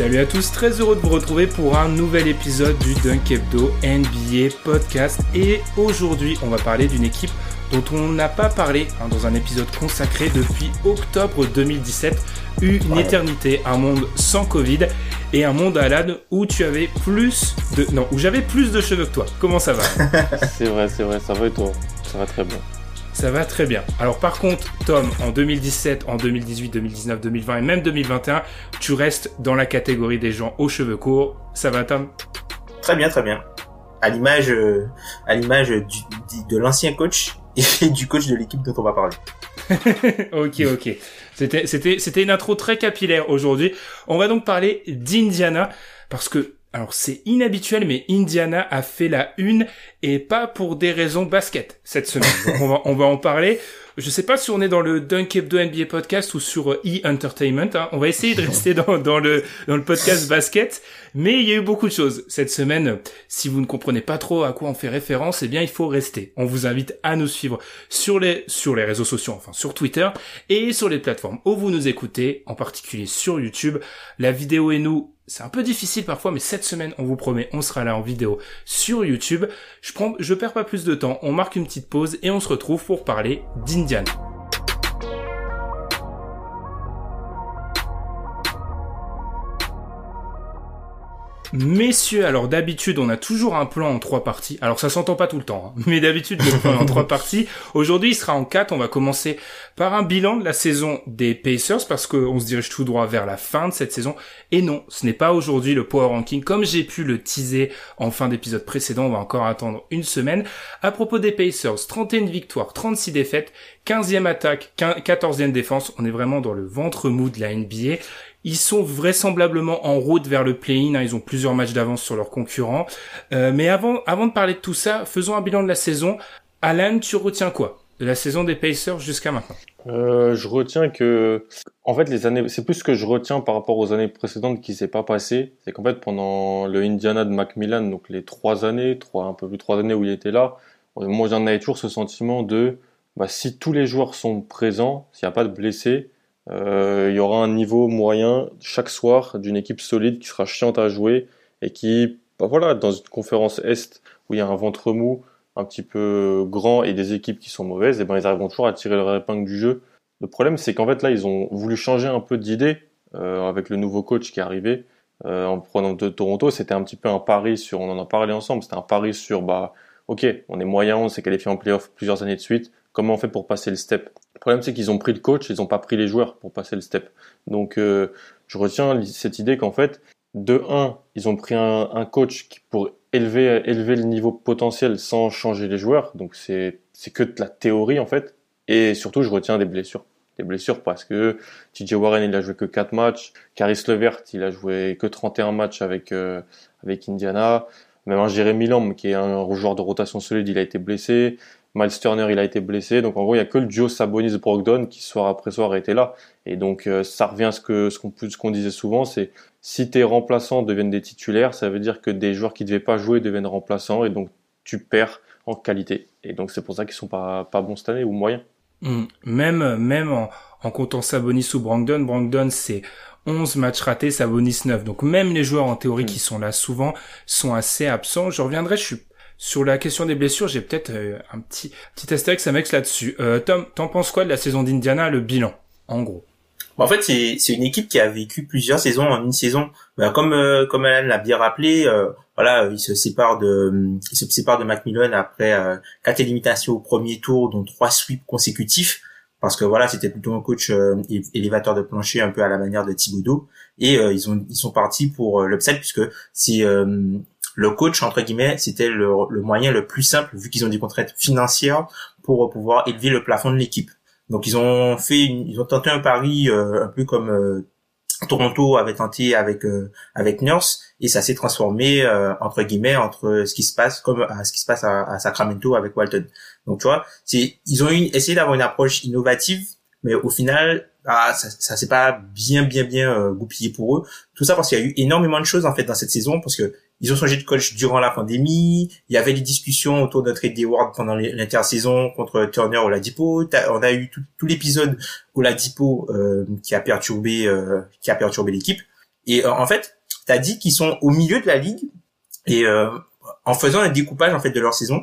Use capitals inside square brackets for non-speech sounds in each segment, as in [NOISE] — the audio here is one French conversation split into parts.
Salut à tous, très heureux de vous retrouver pour un nouvel épisode du Dunk Hebdo NBA Podcast. Et aujourd'hui, on va parler d'une équipe dont on n'a pas parlé hein, dans un épisode consacré depuis octobre 2017. Une éternité, un monde sans Covid et un monde Alan où tu avais plus de non où j'avais plus de cheveux que toi. Comment ça va? [LAUGHS] C'est vrai, c'est vrai, ça va et toi? Ça va très bien. Ça va très bien. Alors par contre, Tom, en 2017, en 2018, 2019, 2020 et même 2021, tu restes dans la catégorie des gens aux cheveux courts. Ça va, Tom? Très bien, très bien. À l'image, euh, à l'image de l'ancien coach [LAUGHS] et du coach de l'équipe dont on va parler. [LAUGHS] ok, ok. C'était, c'était, c'était une intro très capillaire aujourd'hui. On va donc parler d'Indiana parce que, alors c'est inhabituel, mais Indiana a fait la une et pas pour des raisons basket cette semaine. Donc [LAUGHS] on va, on va en parler. Je sais pas si on est dans le Dunk Hebdo NBA podcast ou sur euh, E-Entertainment. hein. On va essayer de [LAUGHS] rester dans, dans le, dans le podcast basket. Mais il y a eu beaucoup de choses cette semaine. Si vous ne comprenez pas trop à quoi on fait référence, eh bien, il faut rester. On vous invite à nous suivre sur les, sur les réseaux sociaux, enfin, sur Twitter et sur les plateformes où vous nous écoutez, en particulier sur YouTube. La vidéo et nous, c'est un peu difficile parfois, mais cette semaine, on vous promet, on sera là en vidéo sur YouTube. Je prends, je perds pas plus de temps. On marque une petite pause et on se retrouve pour parler d'Indiana. 进监。Messieurs, alors d'habitude on a toujours un plan en trois parties. Alors ça s'entend pas tout le temps, hein. [LAUGHS] mais d'habitude le plan en trois parties. Aujourd'hui il sera en quatre. On va commencer par un bilan de la saison des Pacers parce qu'on se dirige tout droit vers la fin de cette saison. Et non, ce n'est pas aujourd'hui le power ranking comme j'ai pu le teaser en fin d'épisode précédent. On va encore attendre une semaine. À propos des Pacers, 31 victoires, 36 défaites, 15e attaque, 14e défense. On est vraiment dans le ventre mou de la NBA. Ils sont vraisemblablement en route vers le play-in. hein. Ils ont plusieurs matchs d'avance sur leurs concurrents. Euh, mais avant, avant de parler de tout ça, faisons un bilan de la saison. Alan, tu retiens quoi de la saison des Pacers jusqu'à maintenant? Euh, je retiens que, en fait, les années, c'est plus ce que je retiens par rapport aux années précédentes qui s'est pas passé. C'est qu'en fait, pendant le Indiana de Macmillan, donc les trois années, trois, un peu plus trois années où il était là, moi j'en avais toujours ce sentiment de, bah, si tous les joueurs sont présents, s'il n'y a pas de blessés, il y aura un niveau moyen chaque soir d'une équipe solide qui sera chiante à jouer et qui, bah voilà, dans une conférence Est où il y a un ventre mou, un petit peu grand et des équipes qui sont mauvaises, et ben ils arriveront toujours à tirer leur épingle du jeu. Le problème, c'est qu'en fait là, ils ont voulu changer un peu d'idée euh, avec le nouveau coach qui est arrivé euh, en prenant de Toronto. C'était un petit peu un pari sur, on en a parlé ensemble, c'était un pari sur bah ok, on est moyen, on s'est qualifié en playoff plusieurs années de suite. Comment on fait pour passer le step? Le problème, c'est qu'ils ont pris le coach, ils n'ont pas pris les joueurs pour passer le step. Donc, euh, je retiens cette idée qu'en fait, de un, ils ont pris un, coach qui pour élever élever le niveau potentiel sans changer les joueurs. Donc, c'est c'est que de la théorie en fait. Et surtout, je retiens des blessures. Des blessures parce que TJ Warren, il a joué que 4 matchs. Caris Levert, il a joué que 31 matchs avec euh, avec Indiana. Même un Jérémy Lamb, qui est un joueur de rotation solide, il a été blessé. Miles Turner, il a été blessé. Donc en gros, il y a que le duo Sabonis Brogdon qui soir après soir était là. Et donc euh, ça revient à ce qu'on ce qu'on disait souvent, c'est si tes remplaçants deviennent des titulaires, ça veut dire que des joueurs qui devaient pas jouer deviennent remplaçants et donc tu perds en qualité. Et donc c'est pour ça qu'ils sont pas pas bons cette année ou moyens. Mm. Même même en, comptant Sabonis ou Brogdon, Brogdon c'est 11 matchs ratés, Sabonis 9. Donc même les joueurs en théorie Mm. qui sont là souvent sont assez absents. Je reviendrai, je suis sur la question des blessures, j'ai peut-être euh, un petit petit astérix Amex là-dessus. Euh, Tom, t'en penses quoi de la saison d'Indiana, le bilan, en gros? En fait, c'est c'est une équipe qui a vécu plusieurs saisons en une saison. Bah, comme euh, comme Alan l'a bien rappelé, euh, voilà, il se sépare de il se sépare de Macmillan après quatre éliminations au premier tour, dont trois sweeps consécutifs. Parce que voilà, c'était plutôt un coach élévateur de plancher un peu à la manière de Thibodeau et ils ont ils sont partis pour l'upside puisque c'est le coach entre guillemets, c'était le, le, moyen le plus simple vu qu'ils ont des contraintes financières pour pouvoir élever le plafond de l'équipe. Donc ils ont fait, ils ont tenté un pari euh, un peu comme euh, Toronto avait tenté avec euh, avec Nurse et ça s'est transformé entre guillemets entre ce qui se passe comme à ce qui se passe à, Sacramento avec Walton. Donc tu vois, c'est ils ont eu, essayé d'avoir une approche innovative, mais au final ah, ça, ça s'est pas bien bien bien goupillé pour eux. Tout ça parce qu'il y a eu énormément de choses en fait dans cette saison parce que ils ont changé de coach durant la pandémie. Il y avait des discussions autour de trade Ward pendant l'intersaison contre Turner ou Ladipo. On a eu tout, l'épisode où Ladipo euh, qui a perturbé euh, qui a perturbé l'équipe. Et euh, en fait, t'as dit qu'ils sont au milieu de la ligue et euh, en faisant un découpage en fait de leur saison,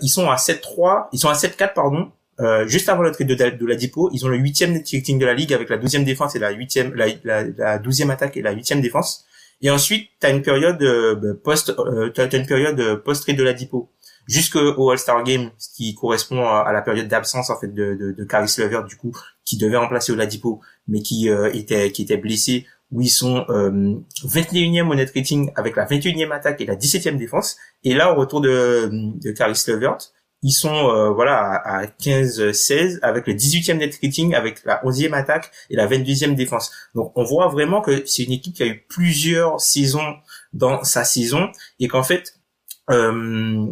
ils sont à 7-3, ils sont à 7-4 pardon. Euh, juste avant le trade de, de Ladipo, ils ont le huitième net rating de la ligue avec la douzième défense et la huitième, la douzième attaque et la huitième défense. Et ensuite, tu as une période euh, bah, post euh, t'as une période euh, post de la Dipo jusqu'au All-Star Game, ce qui correspond à, la période d'absence en fait de, de, de Caris Levert du coup, qui devait remplacer Oladipo, mais qui euh, était qui était blessé, où ils sont euh, 21e au net rating avec la 21e attaque et la 17e défense. Et là, au retour de, de Caris Levert, ils sont euh, voilà à, 15-16 avec le 18e net rating, avec la 11e attaque et la 22e défense. Donc on voit vraiment que c'est une équipe qui a eu plusieurs saisons dans sa saison et qu'en fait euh,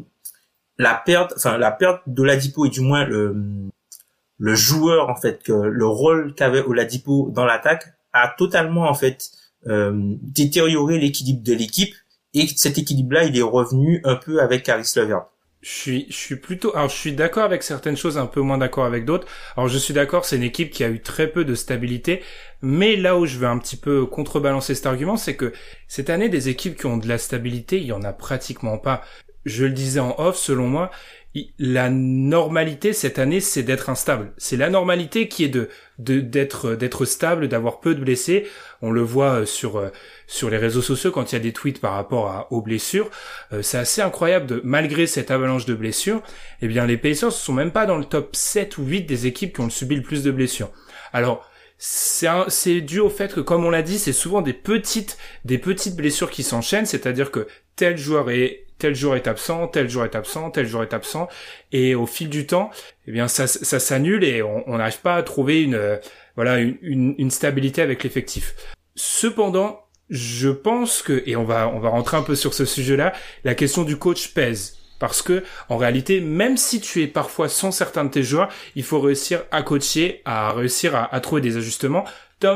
la perte, enfin la perte de Ladipo et du moins le joueur en fait que le rôle qu'avait Oladipo dans l'attaque a totalement en fait euh, détérioré l'équilibre de l'équipe et cet équilibre-là il est revenu un peu avec Caris Levert. Je suis, je suis plutôt, alors je suis d'accord avec certaines choses, un peu moins d'accord avec d'autres. Alors je suis d'accord, c'est une équipe qui a eu très peu de stabilité, mais là où je veux un petit peu contrebalancer cet argument, c'est que cette année, des équipes qui ont de la stabilité, il y en a pratiquement pas. Je le disais en off, selon moi, la normalité cette année, c'est d'être instable. C'est la normalité qui est de d'être d'être stable, d'avoir peu de blessés. On le voit euh, sur euh, sur les réseaux sociaux quand il y a des tweets par rapport à, aux blessures. Euh, c'est assez incroyable de malgré cette avalanche de blessures, eh bien les Pacers sont même pas dans le top 7 ou 8 des équipes qui ont subi le plus de blessures. Alors c'est dû au fait que, comme on l'a dit, c'est souvent des petites, des petites blessures qui s'enchaînent, c'est-à-dire que tel joueur est tel jour est absent, tel jour est absent, tel jour est absent, et au fil du temps, eh bien ça, s'annule et on n'arrive pas à trouver une euh, voilà une, stabilité avec l'effectif. Cependant, je pense que et on va on va rentrer un peu sur ce sujet-là, la question du coach pèse. Parce que, en réalité, même si tu es parfois sans certains de tes joueurs, il faut réussir à coacher, à réussir à trouver des ajustements.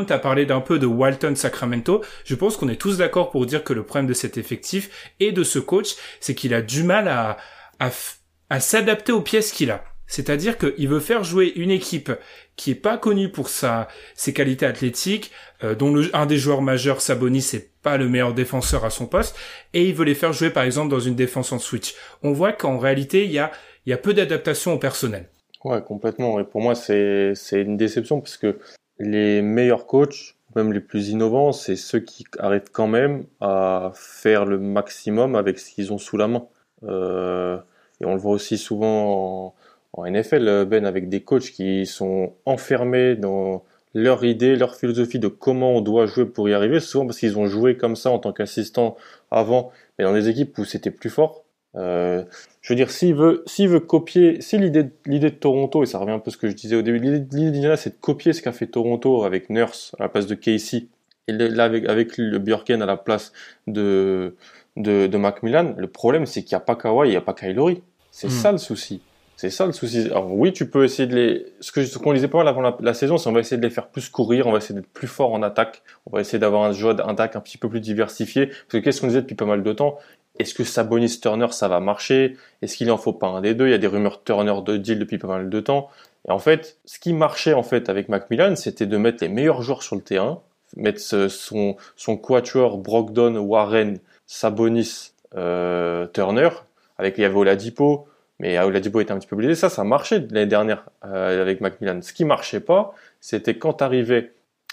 T'as parlé d'un peu de Walton Sacramento. Je pense qu'on est tous d'accord pour dire que le problème de cet effectif et de ce coach, c'est qu'il a du mal à, à, s'adapter aux pièces qu'il a. C'est-à-dire qu'il veut faire jouer une équipe qui est pas connue pour sa, ses qualités athlétiques, euh, dont le, un des joueurs majeurs, Sabonis, c'est pas le meilleur défenseur à son poste, et il veut les faire jouer par exemple dans une défense en switch. On voit qu'en réalité, il y a, y a peu d'adaptation au personnel. Ouais, complètement. Et pour moi, c'est, c'est une déception parce que les meilleurs coachs, même les plus innovants, c'est ceux qui arrivent quand même à faire le maximum avec ce qu'ils ont sous la main. Euh, et on le voit aussi souvent en, NFL, Ben, avec des coachs qui sont enfermés dans leur idée, leur philosophie de comment on doit jouer pour y arriver, souvent parce qu'ils ont joué comme ça en tant qu'assistant avant, mais dans des équipes où c'était plus fort. Euh, je veux dire, s'il veut, s'il veut copier, si l'idée, l'idée de Toronto, et ça revient un peu à ce que je disais au début, l'idée d'Indiana, c'est de copier ce qu'a fait Toronto avec Nurse à la place de Casey, et là avec, avec le Bjorken à la place de, de, de Macmillan, le problème c'est qu'il n'y a pas Kawhi, il n'y a pas Kylori. C'est hmm. ça le souci. C'est ça le souci. Alors oui, tu peux essayer de les. Ce que ce qu'on disait pas mal avant la, saison, c'est on va essayer de les faire plus courir, on va essayer d'être plus fort en attaque, on va essayer d'avoir un jeu d'attaque un petit peu plus diversifié. Parce que qu'est-ce qu'on disait depuis pas mal de temps? Est-ce que Sabonis Turner ça va marcher? Est-ce qu'il en faut pas un des deux? Il y a des rumeurs Turner de deal depuis pas mal de temps. Et en fait, ce qui marchait en fait avec Macmillan, c'était de mettre les meilleurs joueurs sur le terrain, mettre son son quatuor Brogdon, Warren, Sabonis, euh, Turner. Avec il y avait Oladipo, mais Oladipo était un petit peu blessé. Ça, ça marchait l'année dernière euh, avec Macmillan. Ce qui marchait pas, c'était quand tu arrivais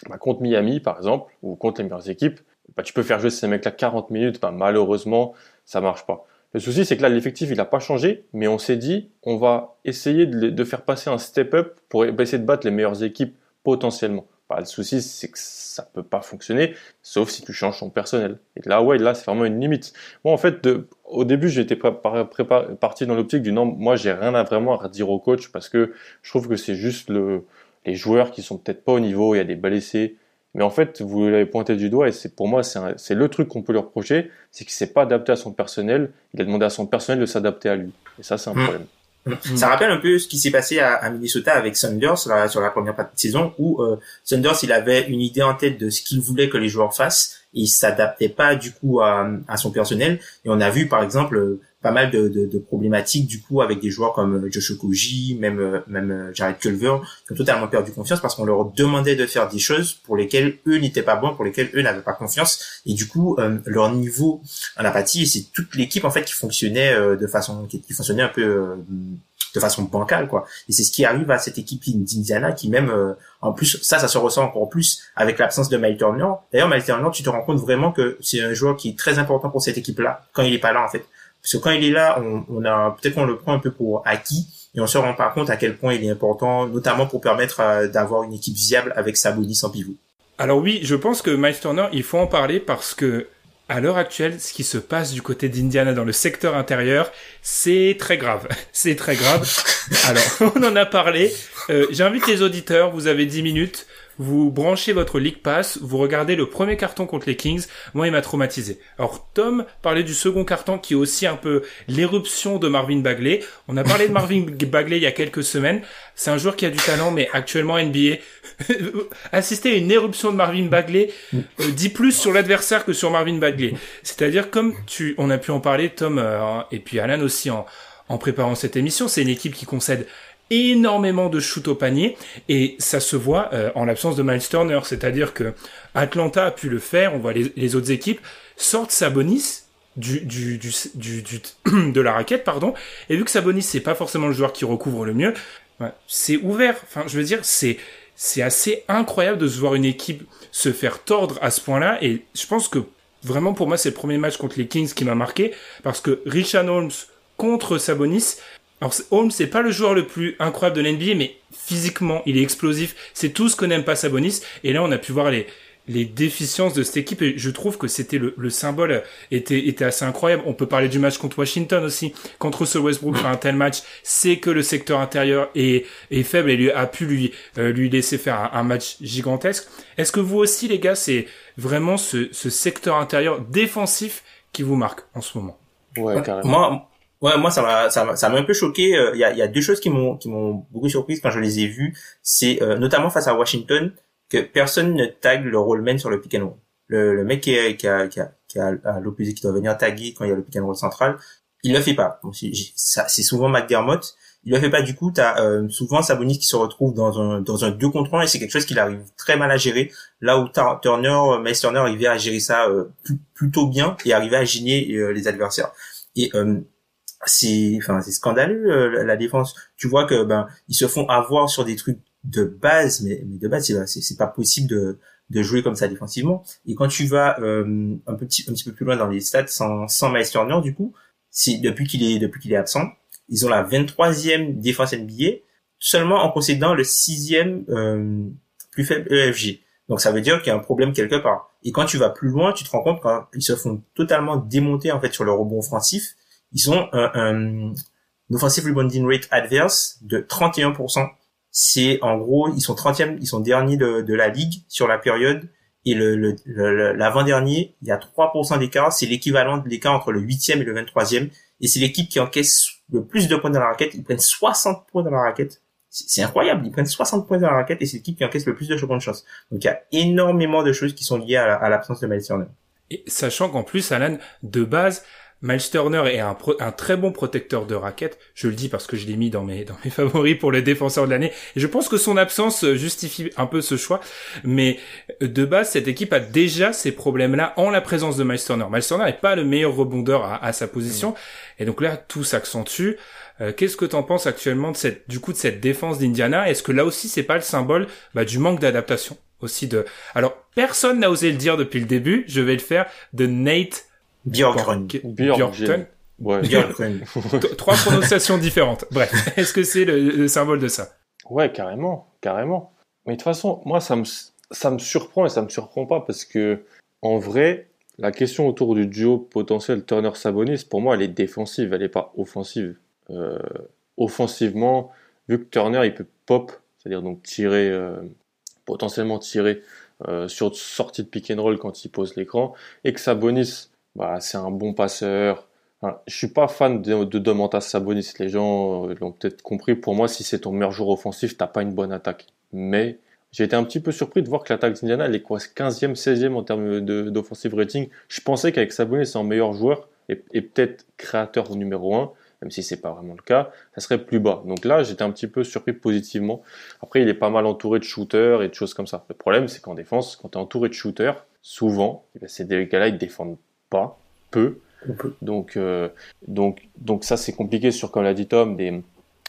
bah, contre Miami par exemple ou contre les meilleures équipes, bah, tu peux faire jouer ces mecs-là 40 minutes, bah, malheureusement, ça marche pas. Le souci, c'est que là, l'effectif, il n'a pas changé, mais on s'est dit, on va essayer de, faire passer un step-up pour essayer de battre les meilleures équipes potentiellement. Bah, le souci, c'est que ça peut pas fonctionner, sauf si tu changes ton personnel. Et là, ouais, là, c'est vraiment une limite. Moi, en fait, au début, j'étais parti dans l'optique du non, moi, j'ai rien à vraiment dire au coach parce que je trouve que c'est juste le, les joueurs qui sont peut-être pas au niveau, il y a des blessés. Mais en fait, vous l'avez pointé du doigt et c'est pour moi, c'est le truc qu'on peut lui reprocher, c'est qu'il s'est pas adapté à son personnel. Il a demandé à son personnel de s'adapter à lui. Et ça, c'est un mmh. problème. Mmh. Ça rappelle un peu ce qui s'est passé à, à, Minnesota avec Sanders sur la, sur la première partie de saison où euh, Sanders il avait une idée en tête de ce qu'il voulait que les joueurs fassent et il s'adaptait pas du coup à, à, son personnel et on a vu par exemple pas mal de, de, de, problématiques du coup avec des joueurs comme euh, Josh Okoji, même euh, même euh, Jared Culver, qui ont totalement perdu confiance parce qu'on leur demandait de faire des choses pour lesquelles eux n'étaient pas bons, pour lesquelles eux n'avaient pas confiance, et du coup leur niveau en apathie, c'est toute l'équipe en fait qui fonctionnait de façon qui, fonctionnait un peu de façon bancale quoi. Et c'est ce qui arrive à cette équipe d'Indiana qui même en plus ça ça se ressent encore plus avec l'absence de Mike Turner. D'ailleurs Mike Turner, tu te rends compte vraiment que c'est un joueur qui est très important pour cette équipe là quand il est pas là en fait. Parce que quand il est là, on, on a peut-être qu'on le prend un peu pour acquis et on se rend pas compte à quel point il est important, notamment pour permettre euh, d'avoir une équipe viable avec Sabonis en pivot. Alors oui, je pense que Miles Turner, il faut en parler parce que à l'heure actuelle, ce qui se passe du côté d'Indiana dans le secteur intérieur, c'est très grave. [LAUGHS] C'est très grave. [LAUGHS] Alors, [LAUGHS] on en a parlé. Euh, J'invite les auditeurs, vous avez 10 minutes vous branchez votre League Pass, vous regardez le premier carton contre les Kings, moi il m'a traumatisé. Alors Tom parlait du second carton qui est aussi un peu l'éruption de Marvin Bagley. On a parlé de [LAUGHS] Marvin Bagley il y a quelques semaines, c'est un joueur qui a du talent mais actuellement NBA. [LAUGHS] Assister à une éruption de Marvin Bagley euh, dit plus sur l'adversaire que sur Marvin Bagley. C'est-à-dire comme tu, on a pu en parler Tom euh, et puis Alan aussi en, en préparant cette émission, c'est une équipe qui concède énormément de shoot au panier et ça se voit euh, en l'absence de Miles Turner, c'est-à-dire que Atlanta a pu le faire, on voit les, autres équipes sortent Sabonis du, du, du, du, [CLEARS THROAT] de la raquette pardon et vu que Sabonis c'est pas forcément le joueur qui recouvre le mieux, c'est ouvert. Enfin, je veux dire, c'est c'est assez incroyable de se voir une équipe se faire tordre à ce point-là et je pense que vraiment pour moi c'est le premier match contre les Kings qui m'a marqué parce que Richard Holmes contre Sabonis alors Holmes, c'est pas le joueur le plus incroyable de l'NBA, mais physiquement, il est explosif. C'est tout ce qu'on n'aime pas Sabonis. Et là, on a pu voir les, les déficiences de cette équipe et je trouve que c'était le, le, symbole était, était assez incroyable. On peut parler du match contre Washington aussi. Contre Russell Westbrook fait un tel match, c'est que le secteur intérieur est, est faible et lui a pu lui, euh, lui laisser faire un, match gigantesque. Est-ce que vous aussi, les gars, c'est vraiment ce, ce secteur intérieur défensif qui vous marque en ce moment? Ouais, carrément. Moi, Ouais, moi ça m'a ça m'a ça m'a un peu choqué. Euh, il y a y a deux choses qui m'ont qui m'ont beaucoup surprise quand je les ai vues. C'est euh, notamment face à Washington que personne ne tag le rollman sur le pick and roll. Le, le mec qui est, qui a qui a qui a l'opposé qui doit venir taguer quand il y a le pick and roll central, il le fait pas. c'est souvent McDermott. Il le fait pas du coup. T'as euh, souvent Sabonis qui se retrouve dans un dans un deux contre un et c'est quelque chose qu'il arrive très mal à gérer. Là où Turner, Miles Turner arrivait à gérer ça euh, plutôt bien et arrivait à gêner les adversaires. Et c'est c'est scandaleux euh, la défense. Tu vois que ben ils se font avoir sur des trucs de base mais, mais de base c'est c'est pas possible de de jouer comme ça défensivement. Et quand tu vas euh, un petit un petit peu plus loin dans les stats sans sans Miles Turner du coup c'est depuis qu'il est depuis qu'il est absent ils ont la 23e défense NBA seulement en concédant le sixième euh, plus faible EFG donc ça veut dire qu'il y a un problème quelque part. Et quand tu vas plus loin tu te rends compte qu'ils se font totalement démonter en fait sur le rebond offensif ils ont un, un, offensive rebounding rate adverse de 31%. C'est en gros, ils sont 30e, ils sont derniers de, de la ligue sur la période. Et le, le, l'avant-dernier, il y a 3% d'écart. C'est l'équivalent de l'écart entre le 8e et le 23e. Et c'est l'équipe qui encaisse le plus de points dans la raquette. Ils prennent 60 points dans la raquette. C'est incroyable. Ils prennent 60 points dans la raquette et c'est l'équipe qui encaisse le plus de de chance. Donc il y a énormément de choses qui sont liées à, l'absence de Miles Turner. Et sachant qu'en plus, Alan, de base, Miles Turner est un, un, très bon protecteur de raquettes. Je le dis parce que je l'ai mis dans mes, dans mes [LAUGHS] favoris pour les défenseurs de l'année. Et je pense que son absence euh, justifie un peu ce choix. Mais euh, de base, cette équipe a déjà ces problèmes-là en la présence de Miles Turner. Miles Turner n'est pas le meilleur rebondeur à, à sa position. Mm. Et donc là, tout s'accentue. Euh, Qu'est-ce que t'en penses actuellement de cette, du coup, de cette défense d'Indiana? Est-ce que là aussi, c'est pas le symbole bah, du manque d'adaptation aussi de. Alors, personne n'a osé le dire depuis le début. Je vais le faire de Nate Bjorkgren. Bjorkgren. Ouais. [LAUGHS] Trois prononciations différentes. Bref, [LAUGHS] est-ce que c'est le, symbole de ça? Ouais, carrément, carrément. Mais de toute façon, moi, ça me, ça me surprend et ça me surprend pas parce que, en vrai, la question autour du duo potentiel Turner-Sabonis, pour moi, elle est défensive, elle n'est pas offensive. Euh, offensivement, vu que Turner, il peut pop, c'est-à-dire donc tirer, euh, potentiellement tirer euh, sur sortie de pick and roll quand il pose l'écran, et que Sabonis, bah, c'est un bon passeur. Enfin, je suis pas fan de, de Domantas Sabonis. Les gens l'ont peut-être compris. Pour moi, si c'est ton meilleur joueur offensif, t'as pas une bonne attaque. Mais j'ai été un petit peu surpris de voir que l'attaque d'Indiana, elle est quoi 15e, 16e en termes d'offensive rating. Je pensais qu'avec Sabonis, c'est un meilleur joueur et, peut-être créateur numéro 1, même si c'est pas vraiment le cas, ça serait plus bas. Donc là, j'étais un petit peu surpris positivement. Après, il est pas mal entouré de shooters et de choses comme ça. Le problème, c'est qu'en défense, quand tu es entouré de shooters, souvent, eh ben, c'est des gars-là, ils défendent pas, peu. Donc, euh, donc, donc ça, c'est compliqué sur, comme l'a dit Tom, des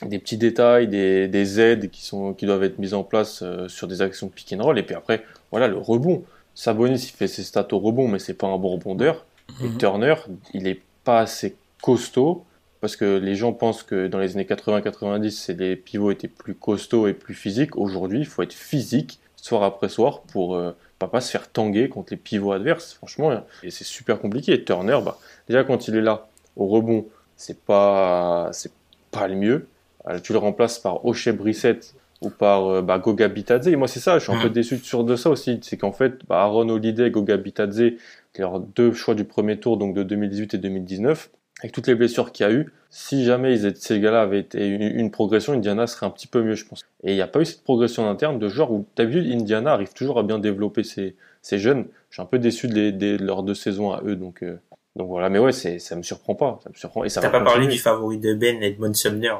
des petits détails, des, des, aides qui sont qui doivent être mises en place euh, sur des actions pick and roll et puis après voilà le rebond. Sabonis il fait ses stats au rebond mais c'est pas un bon rebondeur. Et mhm. Turner il est pas assez costaud parce que les gens pensent que dans les années 80-90 c'est les pivots étaient plus costauds et plus physiques. Aujourd'hui il faut être physique soir après soir pour euh, pas, se faire tanguer contre les pivots adverses. Franchement et c'est super compliqué. Et Turner bah déjà quand il est là au rebond c'est pas c'est pas le mieux euh, tu le remplaces par Oshé Brissett ou par euh, bah, Goga Bitadze. Et moi, c'est ça, je suis un peu déçu sur de ça aussi. C'est qu'en fait, bah, Aaron Holiday et Goga Bitadze, leurs deux choix du premier tour, donc de 2018 et 2019, avec toutes les blessures qu'il y a eu, si jamais ils étaient, ces gars-là avaient été une, progression, Indiana serait un petit peu mieux, je pense. Et il n'y a pas eu cette progression en interne de joueurs où, t'as vu, Indiana arrive toujours à bien développer ses, jeunes. Je suis un peu déçu de, de, leurs deux saisons à eux, donc, euh, donc voilà. Mais ouais, c'est, ça me surprend pas. Ça me surprend. Et ça T'as pas parlé du favori de Ben, Edmond Sumner.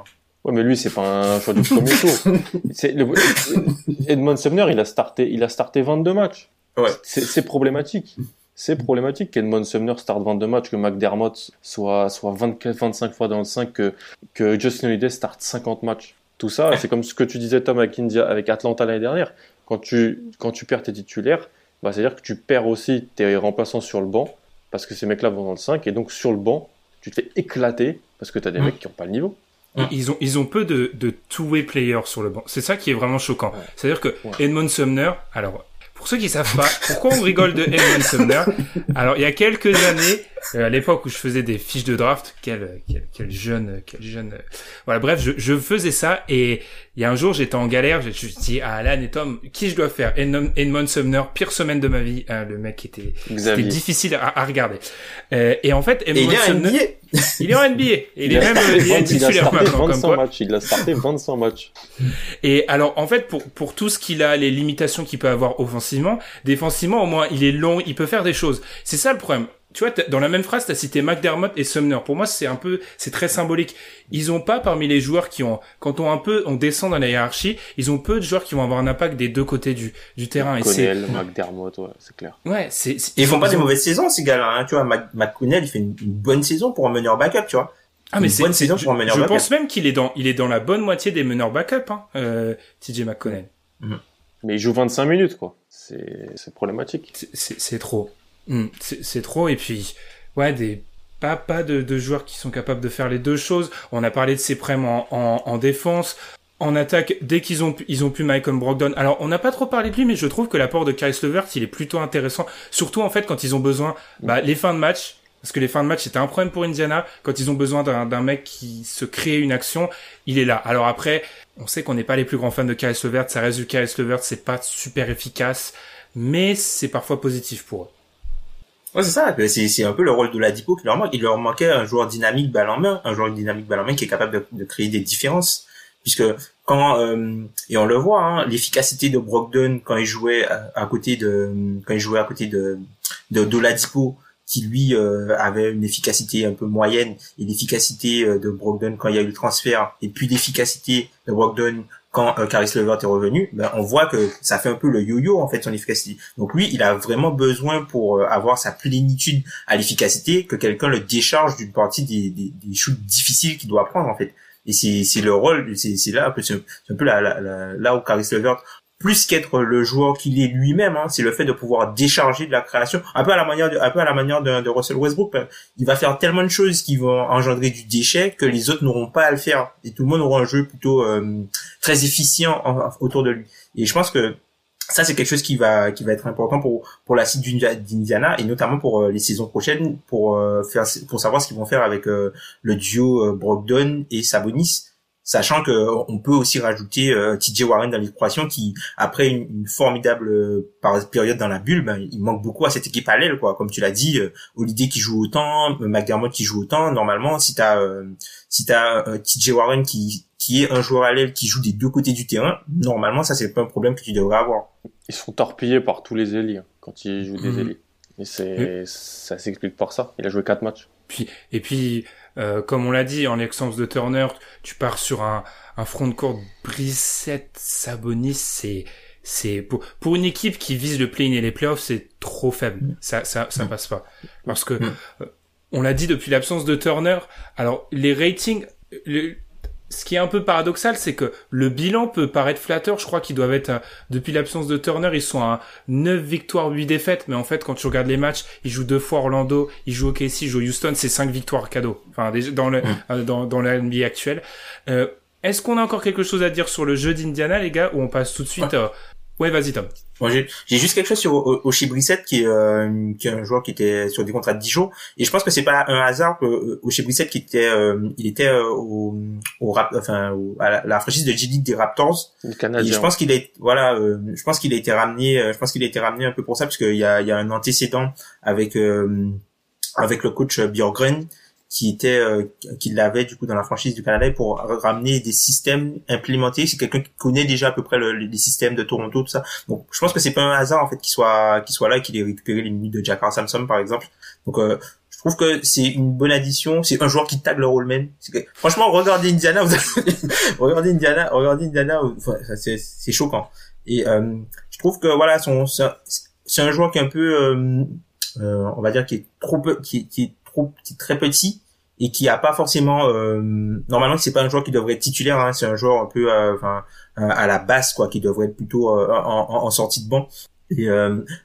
Ouais, mais lui, c'est pas un choix du premier tour. [LAUGHS] C'est le... Edmond Sumner, il a starté, il a starté 22 matchs. Ouais. C'est problématique. C'est problématique qu'Edmond Sumner starte 22 matchs, que McDermott soit, soit 24, 25 fois dans le 5, que, que Justin Holiday starte 50 matchs. Tout ça, c'est comme ce que tu disais, Tom, avec, India, avec Atlanta l'année dernière. Quand tu, quand tu perds tes titulaires, bah, c'est-à-dire que tu perds aussi tes remplaçants sur le banc, parce que ces mecs-là vont dans le 5, et donc sur le banc, tu te fais éclater, parce que tu as des mm. mecs qui n'ont pas le niveau. Ils ont ils ont peu de de two-way players sur le banc. C'est ça qui est vraiment choquant. C'est-à-dire que Edmond Sumner, alors pour ceux qui savent pas, pourquoi on rigole de Edmond Sumner? Alors il y a quelques années, euh, à l'époque où je faisais des fiches de draft, quel quel, quel jeune quel jeune euh, voilà bref, je, je faisais ça et il y a un jour j'étais en galère, je me suis dit ah Alan et Tom, qui je dois faire? Edmond, Sumner, pire semaine de ma vie, hein, le mec était c'était difficile à, à regarder. Euh, et en fait Edmond Sumner il est en NBA. Il, est même il est titulaire maintenant. 25 matchs. Il a starté 25 matchs. Et alors, en fait, pour, pour tout ce qu'il a, les limitations qu'il peut avoir offensivement, défensivement, au moins, il est long, il peut faire des choses. C'est ça le problème tu vois, dans la même phrase, tu as cité McDermott et Sumner. Pour moi, c'est un peu, c'est très symbolique. Ils ont pas parmi les joueurs qui ont, quand on un peu, on descend dans la hiérarchie, ils ont peu de joueurs qui vont avoir un impact des deux côtés du, du terrain. McConnell, et McDermott, ouais, c'est clair. Ouais, c'est, ils font pas des mauvaises saisons, ces gars-là, hein. Tu vois, McConnell, il fait une, bonne saison pour un meneur backup, tu vois. Ah mais c'est bonne saison pour un meneur je, je pense même qu'il est dans il est dans la bonne moitié des meneurs backup hein, euh, TJ McConnell. Mhm. Mais il joue 25 minutes quoi. C'est c'est problématique. C'est trop. Hmm, c'est trop et puis ouais des pas pas de, de, joueurs qui sont capables de faire les deux choses. On a parlé de ses prêts en, en, en, défense. En attaque, dès qu'ils ont ils ont pu Michael Brogdon. Alors on n'a pas trop parlé de lui, mais je trouve que l'apport de Kyle Levert il est plutôt intéressant. Surtout en fait quand ils ont besoin bah, les fins de match. Parce que les fins de match c'était un problème pour Indiana. Quand ils ont besoin d'un mec qui se crée une action, il est là. Alors après, on sait qu'on n'est pas les plus grands fans de Kyle Levert. Ça reste du Kyle Levert, c'est pas super efficace, mais c'est parfois positif pour eux. Ouais, c'est ça. C'est, un peu le rôle de la Dipo qui leur manque. Il leur manquait un joueur dynamique balle en main, un joueur dynamique balle en main qui est capable de, créer des différences. Puisque quand euh, et on le voit, hein, l'efficacité de Brogdon quand il jouait à, côté de quand il jouait à côté de de, de qui lui euh, avait une efficacité un peu moyenne, et l'efficacité euh, de Brogdon quand il y a eu le transfert, et puis l'efficacité de Brogdon quand euh, Levert est revenu, ben, on voit que ça fait un peu le yo-yo en fait son efficacité. Donc lui, il a vraiment besoin pour euh, avoir sa plénitude à l'efficacité que quelqu'un le décharge d'une partie des, des, shoots difficiles qu'il doit prendre en fait. Et c'est le rôle, c'est là c'est un peu là là où Caris Levert plus qu'être le joueur qu'il est lui-même, hein, c'est le fait de pouvoir décharger de la création, un peu à la manière de, un peu à la manière de, Russell Westbrook. Ben, il va faire tellement de choses qui vont engendrer du déchet que les autres n'auront pas à le faire et tout le monde aura un jeu plutôt euh, très efficient autour de lui. Et je pense que ça c'est quelque chose qui va qui va être important pour pour la site d'Indiana et notamment pour euh, les saisons prochaines pour euh, faire pour savoir ce qu'ils vont faire avec le duo Brogdon et Sabonis sachant que on peut aussi rajouter euh, TJ Warren dans l'équation qui après une, formidable euh, période dans la bulle ben, il manque beaucoup à cette équipe à l'aile quoi. Comme tu l'as dit euh, Holiday qui joue autant euh, McDermott qui joue autant normalement si t'as euh, si t'as TJ Warren qui qui est un joueur à l'aile qui joue des deux côtés du terrain normalement ça c'est pas un problème que tu devrais avoir. Ils sont torpillés par tous les ailiers hein, quand ils jouent des mmh. et c'est ça s'explique par ça. Il a joué quatre matchs puis et puis euh, comme on l'a dit, en l'absence de Turner, tu pars sur un, un front de court Brissette, Sabonis, c'est c'est pour, pour une équipe qui vise le play-in et les playoffs, c'est trop faible. Ça ça ça passe pas parce que euh, on l'a dit depuis l'absence de Turner. Alors les ratings, ce qui est un peu paradoxal, c'est que le bilan peut paraître flatteur. Je crois qu'ils doivent être, depuis l'absence de Turner, ils sont à 9 victoires, 8 défaites. Mais en fait, quand tu regardes les matchs, ils jouent deux fois Orlando, ils jouent OKC, ils jouent Houston, c'est 5 victoires cadeau. Enfin, dans le, mm. euh, dans, dans la NBA actuelle. Euh, est-ce qu'on a encore quelque chose à dire sur le jeu d'Indiana, les gars, ou on passe tout de suite euh, Ouais, vas-y Tom. j'ai juste quelque chose sur Oshie Brissett qui est euh, qui est un joueur qui était sur des contrats de 10 jours et je pense que c'est pas un hasard que Oshie Brissett qui était euh, il était euh, au, au rap, enfin à la, franchise de G League des Raptors. Le Canadien. Et je pense qu'il est voilà je pense qu'il a été ramené je pense qu'il a été ramené un peu pour ça parce qu'il y a il y a un antécédent avec avec le coach Björgren qui était euh, qui l'avait du coup dans la franchise du Canada pour ramener des systèmes implémentés. C'est quelqu'un qui connaît déjà à peu près le, les systèmes de Toronto tout ça. Donc je pense que c'est pas un hasard en fait qu'il soit qu'il soit là qu'il ait récupéré les minutes de Jack Samson par exemple. Donc euh, je trouve que c'est une bonne addition. C'est un joueur qui tag le rollman que, franchement regardez Indiana vous [LAUGHS] regardez Indiana regardez Indiana c'est choquant. Et euh, je trouve que voilà son c'est un joueur qui est un peu euh, euh, on va dire qui est trop qui, qui est très petit et qui a pas forcément euh, normalement c'est pas un joueur qui devrait être titulaire hein, c'est un joueur un peu euh, euh, à la base quoi qui devrait être plutôt en, en, sortie de banc. Et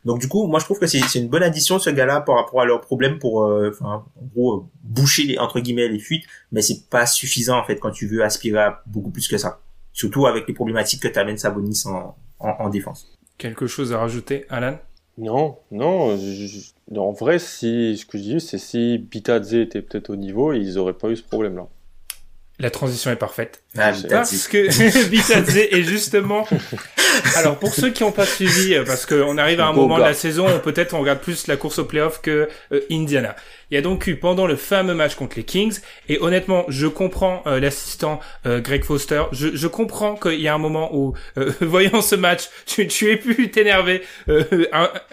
donc du coup moi je trouve que c'est une bonne addition ce gars-là par rapport à leurs problèmes pour enfin en gros boucher les entre guillemets les fuites mais c'est pas suffisant en fait quand tu veux aspirer à beaucoup plus que ça. Surtout avec les problématiques que t'amènes Sabonis en, en, en défense. Quelque chose à rajouter Alan? Non, non, en vrai, si, ce que je dis, c'est si Bitadze était peut-être au niveau, ils auraient pas eu ce problème-là. La transition est parfaite. Ah, parce que [LAUGHS] Bitadze est justement. [LAUGHS] Alors pour ceux qui n'ont pas suivi, euh, parce qu'on arrive à un moment de la saison, peut-être on regarde plus la course au playoff que euh, Indiana. Il y a donc eu pendant le fameux match contre les Kings, et honnêtement, je comprends euh, l'assistant Greg Foster. Je, je comprends qu'il y a un moment où, [LAUGHS] voyant ce match, tu, tu aies pu t'énerver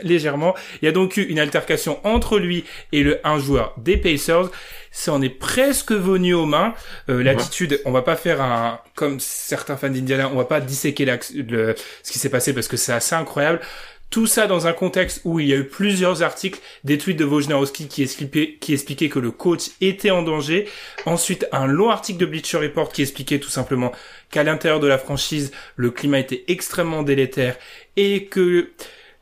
légèrement. Il y a donc eu une altercation entre lui et le un joueur des Pacers ça en est presque venu aux mains. Euh, L'attitude, on va pas faire un comme certains fans d'Indiana, on va pas disséquer le, ce qui s'est passé parce que c'est assez incroyable. Tout ça dans un contexte où il y a eu plusieurs articles, des tweets de Wojnarowski qui expliquaient, qui expliquaient que le coach était en danger. Ensuite, un long article de Bleacher Report qui expliquait tout simplement qu'à l'intérieur de la franchise, le climat était extrêmement délétère et que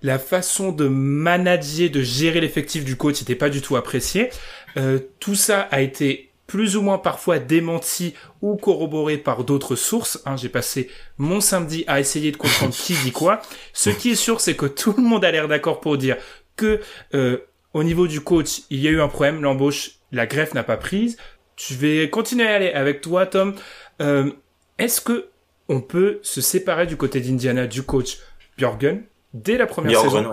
la façon de manager, de gérer l'effectif du coach n'était pas du tout appréciée. Euh, tout ça a été plus ou moins parfois démenti ou corroboré par d'autres sources. Hein, J'ai passé mon samedi à essayer de comprendre [LAUGHS] qui dit quoi. Ce qui est sûr, c'est que tout le monde a l'air d'accord pour dire que euh, au niveau du coach, il y a eu un problème, l'embauche, la greffe n'a pas prise. Je vais continuer à aller avec toi, Tom. Euh, Est-ce que on peut se séparer du côté d'Indiana du coach Björgen dès la première saison?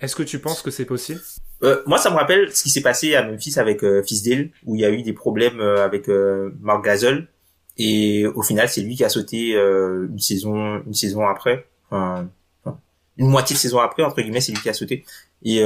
Est-ce que tu penses que c'est possible? Euh, moi, ça me rappelle ce qui s'est passé à Memphis avec euh, Fisdale, où il y a eu des problèmes euh, avec euh, Mark Gasol, et au final, c'est lui qui a sauté une saison, une saison après, une moitié de saison après, entre guillemets, c'est lui qui a sauté. Et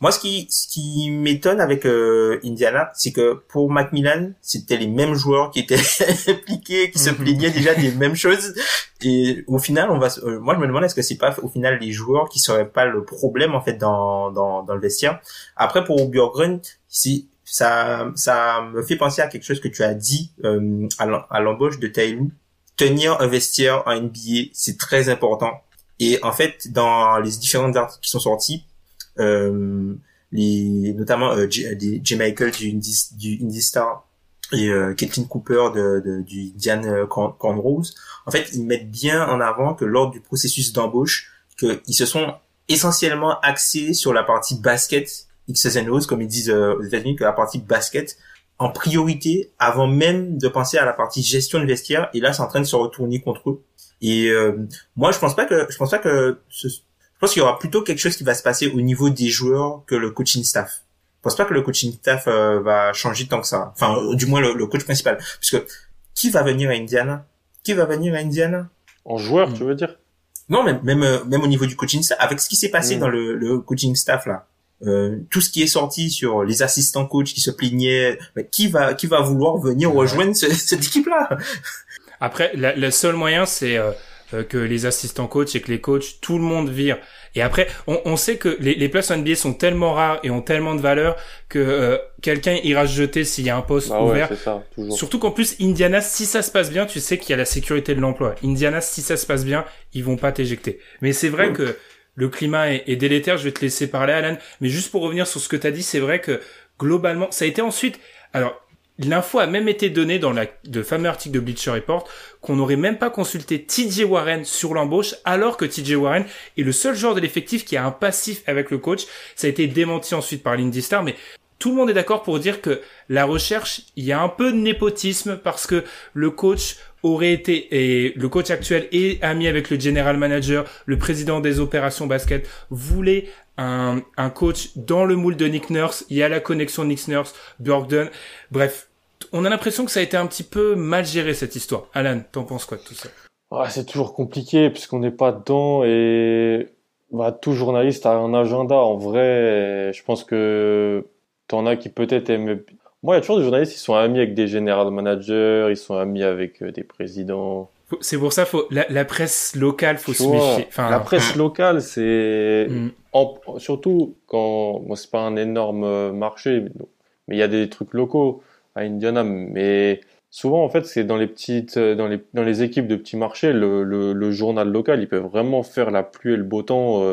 moi, ce qui, ce qui m'étonne avec euh, Indiana, c'est que pour Macmillan, c'était les mêmes joueurs qui étaient [LAUGHS] impliqués, qui se mhm. plaignaient déjà des mêmes choses. Et au final, on va, euh, moi, je me demande est-ce que c'est pas au final les joueurs qui seraient pas le problème en fait dans dans, dans le vestiaire? Après, pour Björgren, si ça ça me fait penser à quelque chose que tu as dit euh, à l'embauche de Taylor. Tenir un vestiaire en NBA, c'est très important Et en fait, dans les différentes articles qui sont sortis, euh, les, notamment euh, J, Michael du, Indie, Star et euh, Kathleen Cooper de, de, du Diane Cornrose, en fait, ils mettent bien en avant que lors du processus d'embauche, qu'ils se sont essentiellement axés sur la partie basket, X's and O's, comme ils disent euh, aux États-Unis, que la partie basket en priorité avant même de penser à la partie gestion de vestiaire. Et là, c'est en train de se retourner contre eux. Et euh, moi, je pense pas que je pense pas que ce, je pense qu'il y aura plutôt quelque chose qui va se passer au niveau des joueurs que le coaching staff. Je pense pas que le coaching staff euh, va changer tant que ça. Enfin, euh, du moins le, coach principal, puisque qui va venir à Indiana? Qui va venir à Indiana? En joueur, tu veux dire? Non, même même même au niveau du coaching staff, avec ce qui s'est passé mm. dans le, le coaching staff là. Euh, tout ce qui est sorti sur les assistants coach qui se plaignaient, qui va qui va vouloir venir rejoindre cette équipe-là? Après, le seul moyen, c'est euh, euh, que les assistants coach et que les coachs, tout le monde vire. Et après, on, on sait que les, les places NBA sont tellement rares et ont tellement de valeur que quelqu'un ira se jeter s'il y a un poste bah ouvert. Ça, Surtout qu'en plus, Indiana, si ça se passe bien, tu sais qu'il y a la sécurité de l'emploi. Indiana, si ça se passe bien, ils vont pas t'éjecter. Mais c'est vrai que le climat est, délétère. Je vais te laisser parler, Alan. Mais juste pour revenir sur ce que tu as dit, c'est vrai que globalement, ça a été ensuite. Alors, L'info a même été donnée dans le fameux article de Bleacher Report qu'on n'aurait même pas consulté TJ Warren sur l'embauche alors que TJ Warren est le seul joueur de l'effectif qui a un passif avec le coach. Ça a été démenti ensuite par l'Indy Star, mais tout le monde est d'accord pour dire que la recherche, il y a un peu de népotisme parce que le coach aurait été, et le coach actuel est ami avec le general manager, le président des opérations basket, voulait un, coach dans le moule de Nick Nurse. Il y a la connexion Nick Nurse, Burgdon. Bref, on a l'impression que ça a été un petit peu mal géré cette histoire. Alan, t'en penses quoi de tout ça? Ah, C'est toujours compliqué puisqu'on n'est pas dedans et bah, tout journaliste a un agenda. En vrai, je pense que t'en as qui peut-être aiment moi, il y a toujours des journalistes qui sont amis avec des general managers, ils sont amis avec euh, des présidents. C'est pour ça, faut la, presse locale, faut se méfier. Enfin, la presse locale, c'est mm. surtout quand moi c'est pas un énorme euh, marché, mais il y a des trucs locaux à Indiana, mais souvent en fait c'est dans les petites, euh, dans les dans les équipes de petits marchés, le, le, journal local, il peut vraiment faire la pluie et le beau temps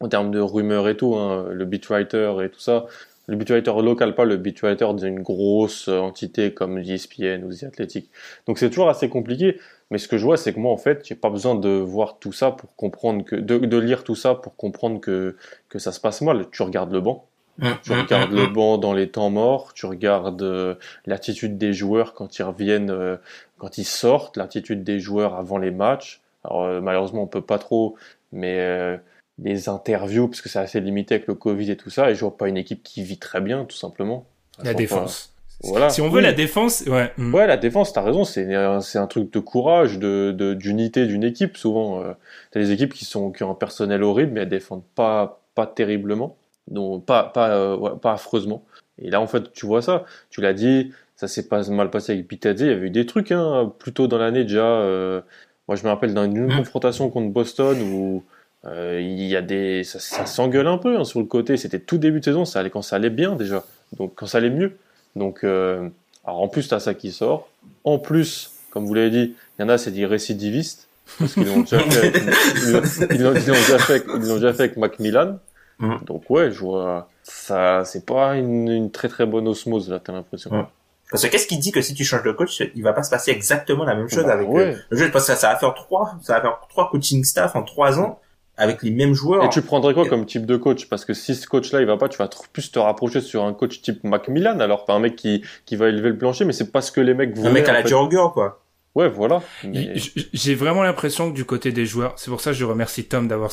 en termes de rumeurs et tout, hein, le beat writer et tout ça le beatwriter local, pas le beatwriter d'une grosse entité comme l'ESPN ou The Athletic. Donc c'est toujours assez compliqué. Mais ce que je vois, c'est que moi, en fait, j'ai pas besoin de voir tout ça pour comprendre que, de, de, lire tout ça pour comprendre que, que ça se passe mal. Tu regardes le banc. Mmh, tu mmh, regardes mmh, le banc dans les temps morts, tu regardes euh, l'attitude des joueurs quand ils reviennent, euh, quand ils sortent, l'attitude des joueurs avant les matchs. Alors euh, malheureusement on peut pas trop, mais les interviews, parce que c'est assez limité avec le Covid et tout ça, et je vois pas une équipe qui vit très bien, tout simplement. La défense. Voilà. Si on veut la défense, ouais. Mm. Ouais, la défense, t'as raison, c'est c'est un truc de courage, de d'unité d'une équipe. Souvent, euh, t'as des équipes qui sont qui ont un personnel horrible, mais elles défendent pas pas terriblement, donc pas pas euh, pas affreusement. Et là, en fait, tu vois ça. Tu l'as dit, ça s'est pas mal passé avec Pitadze. Il y avait eu des trucs, hein, plus tôt dans l'année déjà. Euh, moi, je me rappelle d'une mm. confrontation contre Boston où euh, il y a des, ça, ça s'engueule un peu hein, sur le côté. C'était tout début de saison, ça allait quand ça allait bien déjà. Donc quand ça allait mieux. Donc euh, alors en plus t'as ça qui sort. En plus, comme vous l'avez dit, il y en a c'est des récidivistes parce qu'ils l'ont déjà fait. [LAUGHS] ils l'ont déjà fait. Ils l'ont déjà fait avec Macmillan. Mm. Donc ouais, je vois. Ça, c'est pas une, une, très très bonne osmose là, t'as l'impression. Parce que qu'est-ce qui dit que si tu changes de coach, il va pas se passer exactement la même chose bah avec euh, le jeu Parce que ça va faire trois, ça va faire trois coaching staff en trois ans avec les mêmes joueurs. Et tu prendrais quoi comme type de coach? Parce que si ce coach-là il va pas, tu vas plus te rapprocher sur un coach type Macmillan, alors pas un mec qui qui va élever le plancher, mais c'est parce que les mecs voulaient. Un mec à la Jurger, quoi. Ouais, voilà. J'ai vraiment l'impression que du côté des joueurs, c'est pour ça que je remercie Tom d'avoir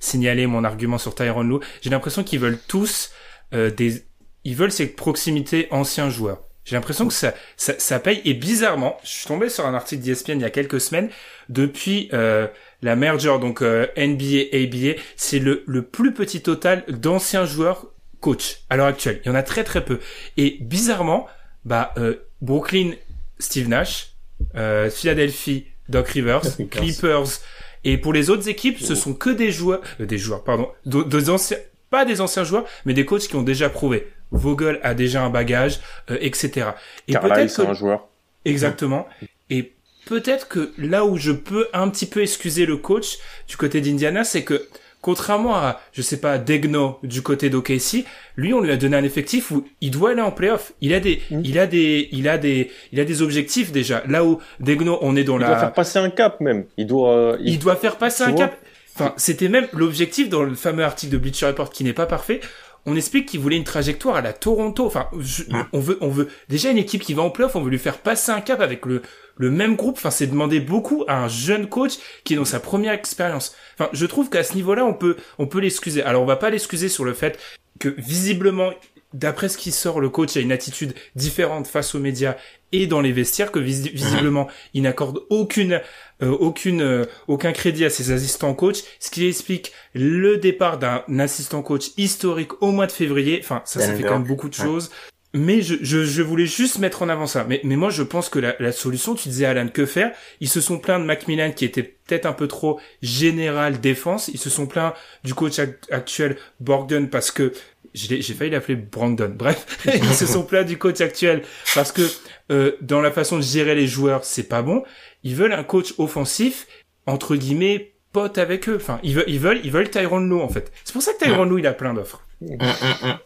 signalé mon argument sur Tyron Lou. J'ai l'impression qu'ils veulent tous euh, des, ils veulent ces proximités anciens joueurs. J'ai l'impression que ça, ça, ça paye. Et bizarrement, je suis tombé sur un article d'ESPN il y a quelques semaines. Depuis euh, la merger, donc euh, NBA, ABA, c'est le, le plus petit total d'anciens joueurs coach à l'heure actuelle. Il y en a très très peu. Et bizarrement, bah euh, Brooklyn, Steve Nash, euh, Philadelphie, Doc Rivers, Clippers. Et pour les autres équipes, ce sont que des joueurs, euh, des joueurs, pardon, de, anciens, pas des anciens joueurs, mais des coachs qui ont déjà prouvé. Vogel a déjà un bagage, etc. Et peut-être que... un joueur. Exactement. Et peut-être que là où je peux un petit peu excuser le coach du côté d'Indiana, c'est que contrairement à, je sais pas, Degno du côté d'OKC, lui, on lui a donné un effectif où il doit aller en playoff. Il a des, Mm. il a des, il a des, il a des objectifs déjà. Là où Degno, on est dans Il la, doit faire passer un cap même. Il doit. euh, il doit faire passer Tu un cap. Enfin, c'était même l'objectif dans le fameux article de Bleacher Report qui n'est pas parfait. On explique qu'il voulait une trajectoire à la Toronto. Enfin, je- on veut, on veut déjà une équipe qui va en playoff. On veut lui faire passer un cap avec le le même groupe. Enfin, c'est demander beaucoup à un jeune coach qui est dans sa première expérience. Enfin, je trouve qu'à ce niveau-là, on peut on peut l'excuser. Alors, on va pas l'excuser sur le fait que visiblement, d'après ce qui sort, le coach a une attitude différente face aux médias et dans les vestiaires que visi- visiblement il n'accorde aucune euh, aucune euh, aucun crédit à ses assistants coach ce qui explique le départ d'un assistant coach historique au mois de février. Enfin ça ça fait quand même beaucoup de choses. Mais je, je, je voulais juste mettre en avant ça. Mais, mais moi, je pense que la, la solution, tu disais, Alan, que faire? Ils se sont plaints de Macmillan qui était peut-être un peu trop général défense. Ils se sont plaints du coach ac- actuel, Bogdan, parce que j'ai failli l'appeler Brandon. Bref, [LAUGHS] ils se sont plaints du coach actuel parce que euh, dans la façon de gérer les joueurs, c'est pas bon. Ils veulent un coach offensif, entre guillemets, pote avec eux. Enfin, ils veulent, ils veulent, ils veulent Tyrone Lou, en fait. C'est pour ça que Tyrone Lou, il a plein d'offres. Hum, hum, hum.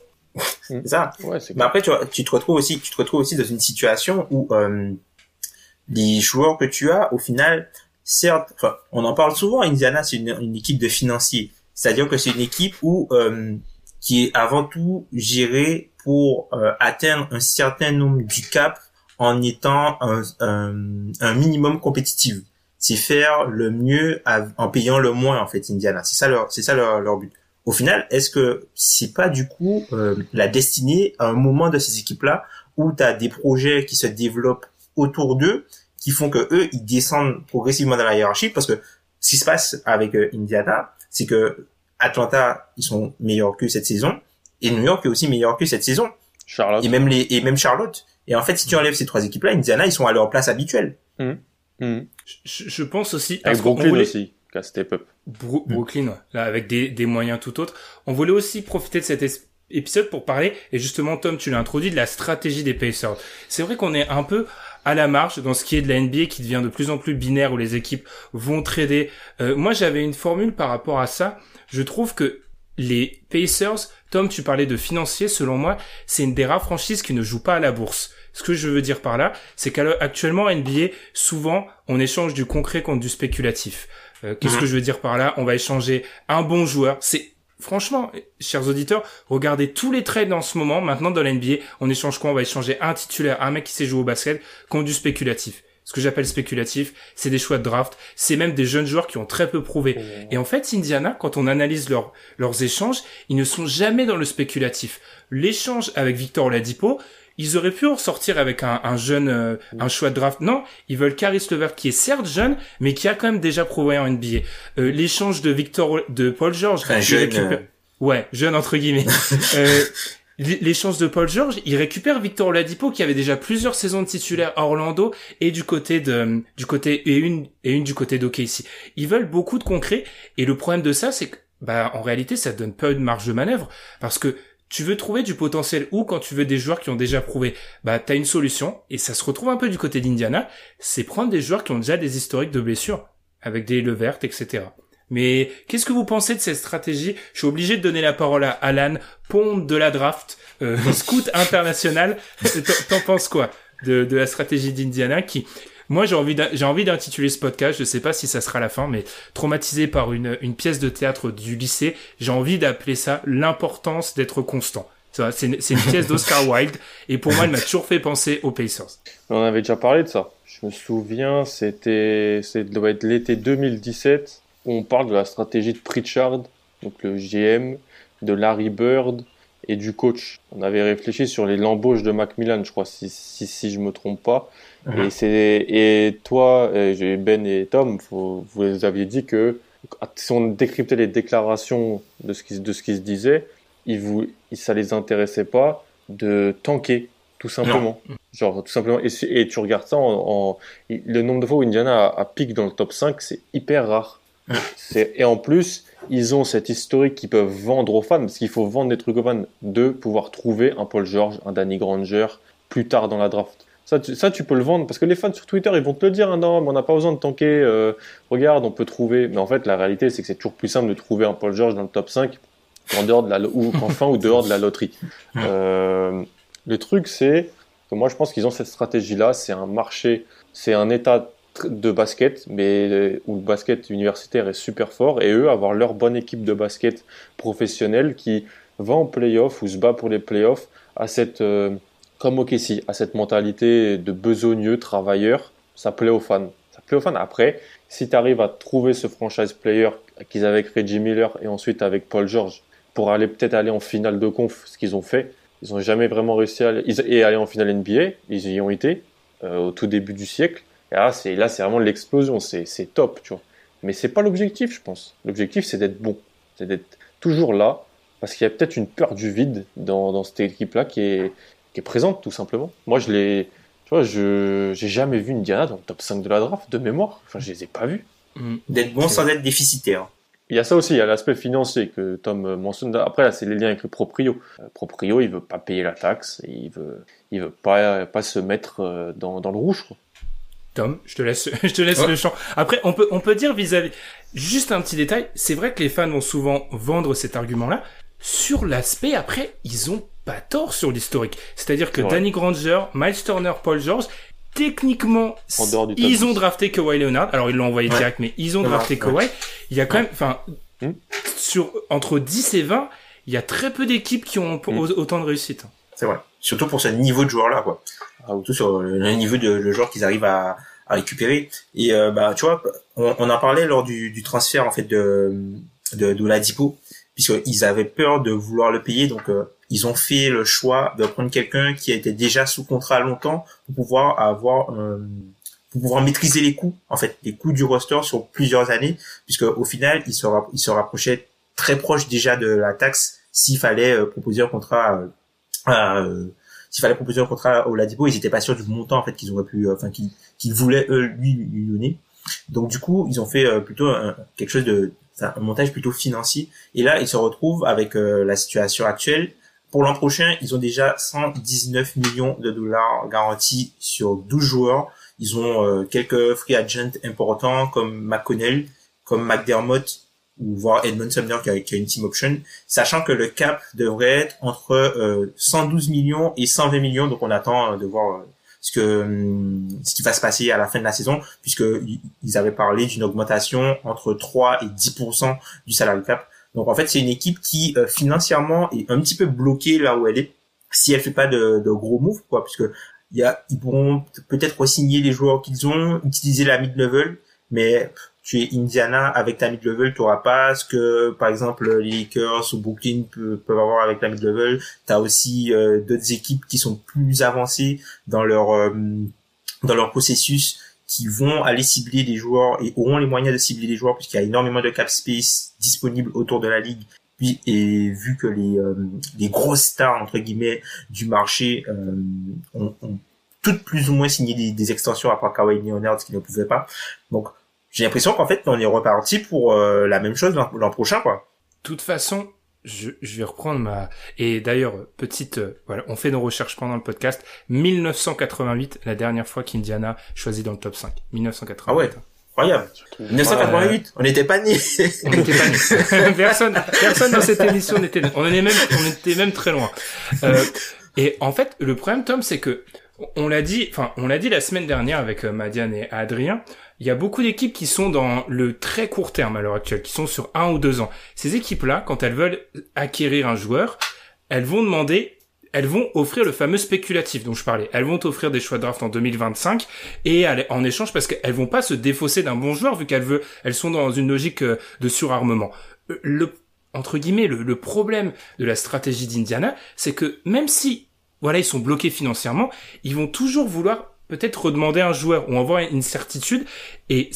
C'est ça. Ouais, c'est Mais après, tu, vois, tu te retrouves aussi, tu te retrouves aussi dans une situation où euh, les joueurs que tu as, au final, certes, enfin, on en parle souvent. Indiana, c'est une, une équipe de financiers, c'est-à-dire que c'est une équipe où euh, qui est avant tout gérée pour euh, atteindre un certain nombre du cap en étant un, un, un minimum compétitif. C'est faire le mieux à- en payant le moins en fait, Indiana. C'est ça leur, c'est ça leur, leur but. Au final, est-ce que c'est pas du coup euh, la destinée à un moment de ces équipes-là où tu as des projets qui se développent autour d'eux, qui font que eux ils descendent progressivement dans la hiérarchie? Parce que ce qui se passe avec euh, Indiana, c'est que Atlanta ils sont meilleurs que cette saison et New York est aussi meilleur que cette saison Charlotte. et même les et même Charlotte. Et en fait, si tu enlèves ces trois équipes-là, Indiana ils sont à leur place habituelle. Mhm. Je, je pense aussi... parce Avec qu'on Brooklyn voulait- aussi, qui a step up. Bro- Brooklyn, ouais. là avec des, des moyens tout autres. On voulait aussi profiter de cet épisode pour parler, et justement Tom, tu l'as introduit, de la stratégie des Pacers. C'est vrai qu'on est un peu à la marge dans ce qui est de la NBA qui devient de plus en plus binaire où les équipes vont trader. Euh, moi j'avais une formule par rapport à ça. Je trouve que les Pacers, Tom, tu parlais de financier, selon moi, c'est une des rares franchises qui ne joue pas à la bourse. Ce que je veux dire par là, c'est qu'actuellement, en NBA, souvent, on échange du concret contre du spéculatif. Euh, Qu'est-ce que je veux dire par là? On va échanger un bon joueur. C'est franchement, chers auditeurs, regardez tous les trades en ce moment. Maintenant, dans l'NBA, on échange quoi? On va échanger un titulaire, un mec qui sait jouer au basket, contre du spéculatif. Ce que j'appelle spéculatif, c'est des choix de draft. C'est même des jeunes joueurs qui ont très peu prouvé. Et en fait, Indiana, quand on analyse leurs leurs échanges, ils ne sont jamais dans le spéculatif. L'échange avec Victor Oladipo, ils auraient pu en sortir avec un, un jeune, euh, un choix de draft. Non, ils veulent Caris Levert qui est certes jeune, mais qui a quand même déjà prouvé en NBA. Euh, L'échange de Victor, de Paul George, il jeune, récupère- euh, ouais, jeune entre guillemets. [LAUGHS] euh, L'échange de Paul George, il récupère Victor Oladipo qui avait déjà plusieurs saisons de titulaire à Orlando et du côté de, du côté et une et une du côté d'OKC. Ils veulent beaucoup de concret et le problème de ça, c'est que bah en réalité, ça donne pas de marge de manœuvre parce que tu veux trouver du potentiel où quand tu veux des joueurs qui ont déjà prouvé, bah t'as une solution et ça se retrouve un peu du côté d'Indiana, c'est prendre des joueurs qui ont déjà des historiques de blessures avec des levertes, etc. Mais qu'est-ce que vous pensez de cette stratégie? Je suis obligé de donner la parole à Alan, pompe de la draft, euh, scout [LAUGHS] international. T'en- T'en penses quoi de, de la stratégie d'Indiana qui, moi j'ai envie d'in- j'ai envie d'intituler ce podcast, je sais pas si ça sera la fin, mais traumatisé par une, une pièce de théâtre du lycée, j'ai envie d'appeler ça l'importance d'être constant. C'est une, pièce d'Oscar [LAUGHS] Wilde et pour moi elle m'a toujours fait penser aux Pacers. On avait déjà parlé de ça. Je me souviens, c'était, doit être l'été 2017. où On parle de la stratégie de Pritchard, donc le GM, de Larry Bird et du coach. On avait réfléchi sur les l'embauche de Macmillan, je crois, si, si, si je me trompe pas. Et c'est, et toi, euh, Ben et Tom, vous, vous aviez dit que si on décryptait les déclarations de ce qui, de ce qui se disait, ils vous, ça les intéressait pas de tanker, tout simplement. Genre, tout simplement. Et, tu regardes ça en, en- le nombre de fois où Indiana a, a pique dans le top 5, c'est hyper rare. C'est, et en plus, ils ont cette historique qu'ils peuvent vendre aux fans, parce qu'il faut vendre des trucs aux fans, de pouvoir trouver un Paul George, un Danny Granger, plus tard dans la draft. Ça tu, ça, tu peux le vendre parce que les fans sur Twitter, ils vont te le dire. Hein, non, mais on n'a pas besoin de tanker. Euh, regarde, on peut trouver. Mais en fait, la réalité, c'est que c'est toujours plus simple de trouver un Paul George dans le top 5 qu'en dehors de la ou [LAUGHS] qu'enfin ou dehors de la loterie. Euh, le truc, c'est que moi, je pense qu'ils ont cette stratégie-là. C'est un marché, c'est un état de basket, mais où le basket universitaire est super fort, et eux avoir leur bonne équipe de basket professionnelle qui va en playoff ou se bat pour les playoffs à cette euh, comme OKC, à cette mentalité de besogneux, travailleur, ça plaît aux fans. Ça plaît aux fans. Après, si tu arrives à trouver ce franchise player qu'ils avaient avec Reggie Miller et ensuite avec Paul George pour aller peut-être aller en finale de conf, ce qu'ils ont fait, ils ont jamais vraiment réussi à aller, en finale NBA, ils y ont été euh, au tout début du siècle. Et là, c'est vraiment l'explosion, c'est top, tu vois. Mais c'est pas l'objectif, je pense. L'objectif, c'est d'être bon, c'est d'être toujours là, parce qu'il y a peut-être une peur du vide dans cette équipe-là qui est qui est présente tout simplement. Moi, je l'ai, tu vois, je j'ai jamais vu une Diana dans le top 5 de la draft de mémoire. Enfin, je les ai pas vus. Mm. D'être bon sans être déficitaire. Il y a ça aussi, il y a l'aspect financier que Tom mentionne. Après, là, c'est les liens avec le proprio. Le proprio, il veut pas payer la taxe, et il veut, il veut pas, pas se mettre euh, dans, dans le rouge. Quoi. Tom, je te laisse, [LAUGHS] je te laisse le champ. Après, on peut, on peut dire vis-à-vis, juste un petit détail. C'est vrai que les fans vont souvent vendre cet argument-là. Sur l'aspect, après, ils ont pas tort sur l'historique. C'est-à-dire que Ouais. Danny Granger, Miles Turner, Paul George, techniquement, En dehors du top ils ont 10. drafté Kawhi Leonard. Alors, ils l'ont envoyé Ouais. direct, mais ils ont Ouais, drafté ouais. Kawhi. Il y a quand même, enfin, Hmm. sur, entre 10 et 20, il y a très peu d'équipes qui ont Hmm. au- autant de réussite. C'est vrai. Surtout pour ce niveau de joueur-là, quoi. Ah. Surtout sur le, niveau de le joueur qu'ils arrivent à, à récupérer. Et euh, bah, tu vois, on, on en parlait lors du, du transfert en fait de de, de Ladipo, puisqu'ils avaient peur de vouloir le payer, donc euh, ils ont fait le choix de prendre quelqu'un qui été déjà sous contrat longtemps pour pouvoir avoir euh, pour pouvoir maîtriser les coûts, en fait, les coûts du roster sur plusieurs années, puisque au final, il se, il se rapprochait très proche déjà de la taxe s'il fallait euh, proposer un contrat euh, euh, s'il fallait proposer un contrat au Ladipo, ils n'étaient pas sûrs du montant en fait qu'ils auraient pu, euh, enfin qu'ils voulaient eux lui lui donner. Donc du coup, ils ont fait plutôt quelque chose de un montage plutôt financier. Et là, ils se retrouvent avec la situation actuelle. Pour l'an prochain, ils ont déjà 119 millions de dollars garantis sur 12 joueurs. Ils ont euh, quelques free agents importants comme McConnell, comme McDermott ou voire Edmund Sumner qui a, qui a une team option, sachant que le cap devrait être entre euh, 112 millions et 120 millions. Donc on attend euh, de voir euh, ce que hum, ce qui va se passer à la fin de la saison, puisque ils avaient parlé d'une augmentation entre 3 et 10% du salary cap. Donc en fait, c'est une équipe qui euh, financièrement est un petit peu bloquée là où elle est si elle fait pas de, de gros moves quoi, puisque y a ils pourront peut-être re-signer les joueurs qu'ils ont, utiliser la mid level, mais tu es Indiana avec ta mid level, tu auras pas ce que par exemple les Lakers ou Brooklyn pe- peuvent avoir avec la mid level. Tu aussi euh, d'autres équipes qui sont plus avancées dans leur euh, dans leur processus qui vont aller cibler des joueurs et auront les moyens de cibler des joueurs puisqu'il y a énormément de cap space disponible autour de la ligue. Et vu que les euh, les grosses stars entre guillemets du marché euh, ont, ont toutes plus ou moins signé des, des extensions à part Kawhi Leonard qui ne pouvait pas. Donc j'ai l'impression qu'en fait on est reparti pour euh, la même chose l'an prochain quoi. De toute façon, je, je vais reprendre ma... Et d'ailleurs, petite... euh, voilà, on fait nos recherches pendant le podcast. 1988, la dernière fois qu'Indiana choisit dans le top 5. 1988. Ah ouais. Incroyable. 1988, on n'était pas nés. On n'était pas nés. [LAUGHS] personne, personne dans cette émission n'était né. On en est même, on était même très loin. Euh, et en fait, le problème, Tom, c'est que on l'a dit, enfin, on l'a dit la semaine dernière avec euh, Madiane et Adrien. Il y a beaucoup d'équipes qui sont dans le très court terme à l'heure actuelle, qui sont sur un ou deux ans. Ces équipes-là, quand elles veulent acquérir un joueur, elles vont demander, elles vont offrir le fameux spéculatif dont je parlais. Elles vont offrir des choix de draft en 2025 et en échange parce qu'elles vont pas se défausser d'un bon joueur vu qu'elles veulent, elles sont dans une logique euh, de surarmement. Euh, Le entre guillemets le, le problème de la stratégie d'Indiana, c'est que même si voilà ils sont bloqués financièrement, ils vont toujours vouloir peut-être redemander un joueur ou avoir une certitude et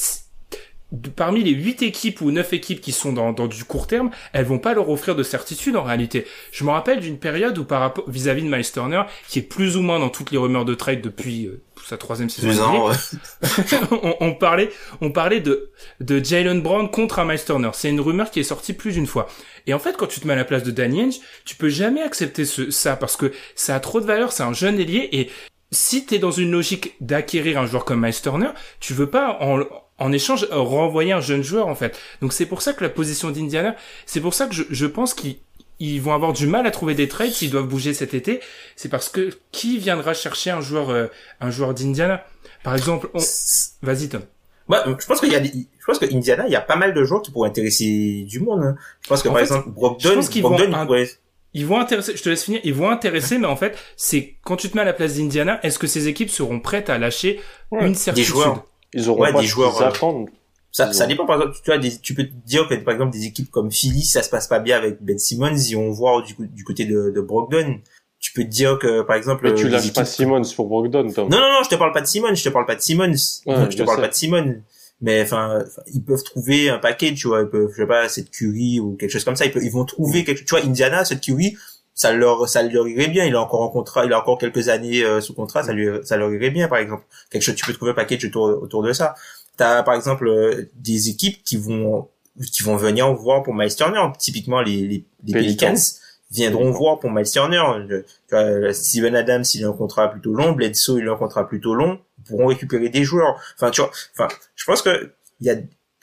parmi les huit équipes ou neuf équipes qui sont dans, dans du court terme, elles vont pas leur offrir de certitude en réalité. Je me rappelle d'une période où par rapport vis-à-vis de Miles Turner, qui est plus ou moins dans toutes les rumeurs de trade depuis euh, sa troisième saison. Ans, ouais. [LAUGHS] on, on parlait, on parlait de, de Jalen Brown contre un Miles Turner. C'est une rumeur qui est sortie plus d'une fois. Et en fait, quand tu te mets à la place de Danny Ainge, tu peux jamais accepter ce, ça parce que ça a trop de valeur. C'est un jeune ailier et si t'es dans une logique d'acquérir un joueur comme Miles Turner, tu veux pas en, en échange renvoyer un jeune joueur en fait. Donc c'est pour ça que la position d'Indiana, c'est pour ça que je, je pense qu'ils vont avoir du mal à trouver des trades s'ils doivent bouger cet été. C'est parce que qui viendra chercher un joueur euh, un joueur d'Indiana? Par exemple, on... vas-y Tom. Ouais, je pense qu'il y a des, je pense que Indiana, il y a pas mal de joueurs qui pourraient intéresser du monde. Hein. Je pense que par exemple Brogdon, Brogdon vont pourrait ils vont intéresser, je te laisse finir, ils vont intéresser, mais en fait, c'est quand tu te mets à la place d'Indiana, est-ce que ces équipes seront prêtes à lâcher une certitude Des joueurs. Ils auront Ouais, pas des joueurs, qu'ils euh. Ça, Ils ça ont- dépend par exemple, tu vois, des, tu peux te dire que par exemple des équipes comme Philly, ça se passe pas bien avec Ben Simmons, ils vont voir du, côté de, de Brogdon. Tu peux te dire que par exemple, Mais tu les lâches pas équipes- Simmons pour Brogdon, Tom. Non, non, non, je te parle pas de Simmons, je te parle pas de Simmons. Ouais, je te parle sais. pas de Simmons. Mais enfin, ils peuvent trouver un paquet, tu vois, ils peuvent, je sais pas, cette Curry ou quelque chose comme ça. Ils, peuvent, ils vont trouver quelque, tu vois, Indiana, cette Curry, ça leur, ça leur irait bien. Il a encore en contrat, il a encore quelques années euh, sous contrat, ça lui, ça leur irait bien, par exemple. Quelque chose, tu peux trouver un package autour, autour de ça. T'as par exemple euh, des équipes qui vont, qui vont venir voir pour Miles Turner. Typiquement les, les, les Pelicans. Viendront voir pour Miles Turner. Tu vois, Steven Adams, il a un contrat plutôt long. Bledsoe, il a un contrat plutôt long. Pourront récupérer des joueurs. Enfin, tu vois, enfin, je pense que il y a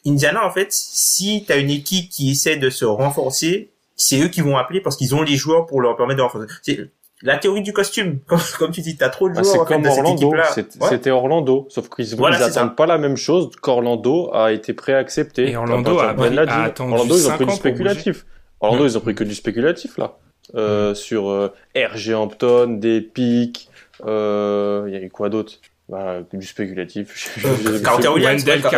Indiana, en fait, si t'as une équipe qui essaie de se renforcer, c'est eux qui vont appeler parce qu'ils ont les joueurs pour leur permettre de renforcer. C'est la théorie du costume. [LAUGHS] Comme, comme tu dis, t'as trop de Ah, joueurs, c'est en fait, comme Orlando. Ouais. C'était Orlando. Sauf qu'ils Voilà, ils c'est ça. attendent pas la même chose qu'Orlando a été prêt à accepter. Et Orlando a- Ben l'a dit. a attendu Orlando, ils ont pris du spéculatif. Orlando, ils ont pris que du spéculatif, là. Euh, sur euh, RG Hampton, des pics, euh, il y a eu quoi d'autre? Bah, du spéculatif. [LAUGHS] Euh, Carter Williams, Wendell Carter.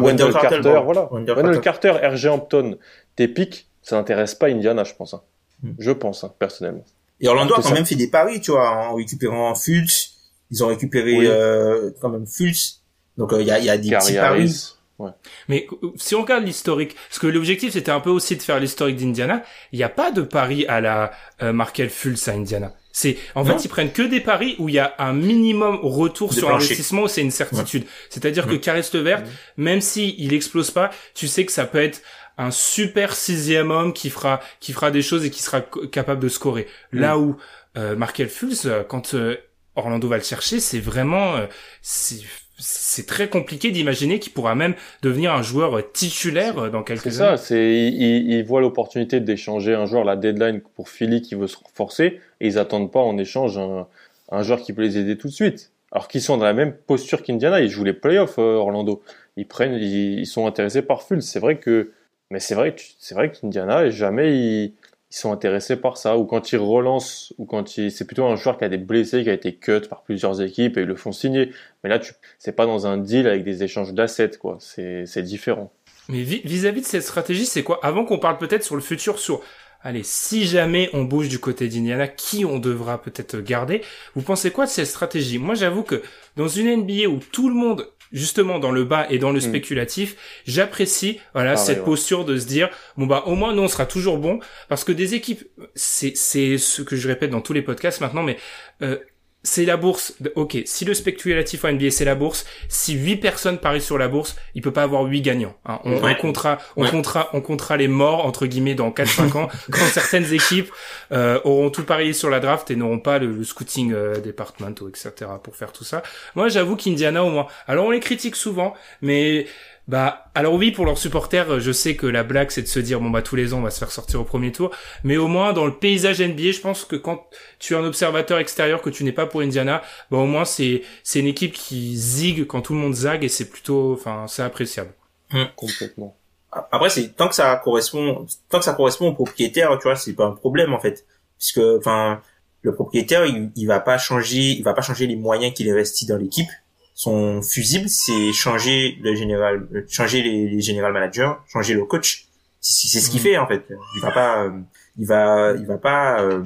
Wendell Carter, pardon. voilà. Wendell Wendell Carter. Carter, RG Hampton, des pics, ça n'intéresse pas Indiana, je pense. hein. Hmm. Je pense, hein, personnellement. Et Orlando a quand ça. même fait des paris, tu vois, en récupérant Fultz. Ils ont récupéré Oui. euh, quand même Fultz. Donc euh, il y, a, il y a des Gary petits paris. Harris. Ouais. Mais si on regarde l'historique, parce que l'objectif c'était un peu aussi de faire l'historique d'Indiana, il n'y a pas de pari à la euh, Markel Fultz à Indiana. C'est en Non. fait ils prennent que des paris où il y a un minimum retour sur plancher. investissement où c'est une certitude. C'est-à-dire que Mm. Caris Levert, même si il explose pas, tu sais que ça peut être un super sixième homme qui fera qui fera des choses et qui sera capable de scorer. Là où euh, Markel Fultz, euh, quand euh, Orlando va le chercher, c'est vraiment euh, c'est c'est très compliqué d'imaginer qu'il pourra même devenir un joueur titulaire euh, dans C'est quelques ça, années. c'est ils, ils- ils voient l'opportunité d'échanger un joueur, la deadline pour Philly qui veut se renforcer, et ils attendent pas en échange un, un joueur qui peut les aider tout de suite. Alors qu'ils sont dans la même posture qu'Indiana, ils jouent les playoffs euh, Orlando. Ils prennent, ils, ils sont intéressés par Fultz. C'est vrai que, mais c'est vrai, c'est vrai qu'Indiana jamais ils, sont intéressés par ça. Ou quand ils relancent, ou quand ils, c'est plutôt un joueur qui a des blessés, qui a été cut par plusieurs équipes et ils le font signer. Mais là, tu, c'est pas dans un deal avec des échanges d'assets, quoi. C'est, différent. Mais vi- vis-à-vis de cette stratégie, c'est quoi? Avant qu'on parle peut-être sur le futur, sur allez, si jamais on bouge du côté d'Indiana, qui on devra peut-être garder? Vous pensez quoi de cette stratégie? Moi, j'avoue que dans une NBA où tout le monde justement dans le bas et dans le Mm. spéculatif, j'apprécie voilà cette ouais. posture de se dire bon bah au moins nous on sera toujours bon parce que des équipes c'est c'est ce que je répète dans tous les podcasts maintenant mais euh, c'est la bourse. Ok, si le spéculatif en NBA c'est la bourse, si huit personnes parient sur la bourse, il peut pas avoir huit gagnants. hein. On, Ouais. on comptera, on Ouais. comptera, on comptera les morts entre guillemets dans 4-5 ans [LAUGHS] quand certaines équipes euh, auront tout parié sur la draft et n'auront pas le, le scouting euh, etc pour faire tout ça. Moi j'avoue qu'Indiana au moins. Alors on les critique souvent, mais bah alors oui pour leurs supporters, je sais que la blague c'est de se dire bon bah tous les ans on va se faire sortir au premier tour, mais au moins dans le paysage NBA, je pense que quand tu es un observateur extérieur que tu n'es pas pour Indiana, bah au moins c'est c'est une équipe qui zigue quand tout le monde zague et c'est plutôt enfin c'est appréciable. Complètement. Après, c'est tant que ça correspond, tant que ça correspond au propriétaire, tu vois, c'est pas un problème en fait, puisque enfin le propriétaire, il, il va pas changer, il va pas changer les moyens qu'il investit dans l'équipe. Son fusible, c'est changer le général, euh, changer les, les général managers, changer le coach. C'est ce qu'il Mhm. fait en fait. Il va pas, euh, il va, il va pas, euh,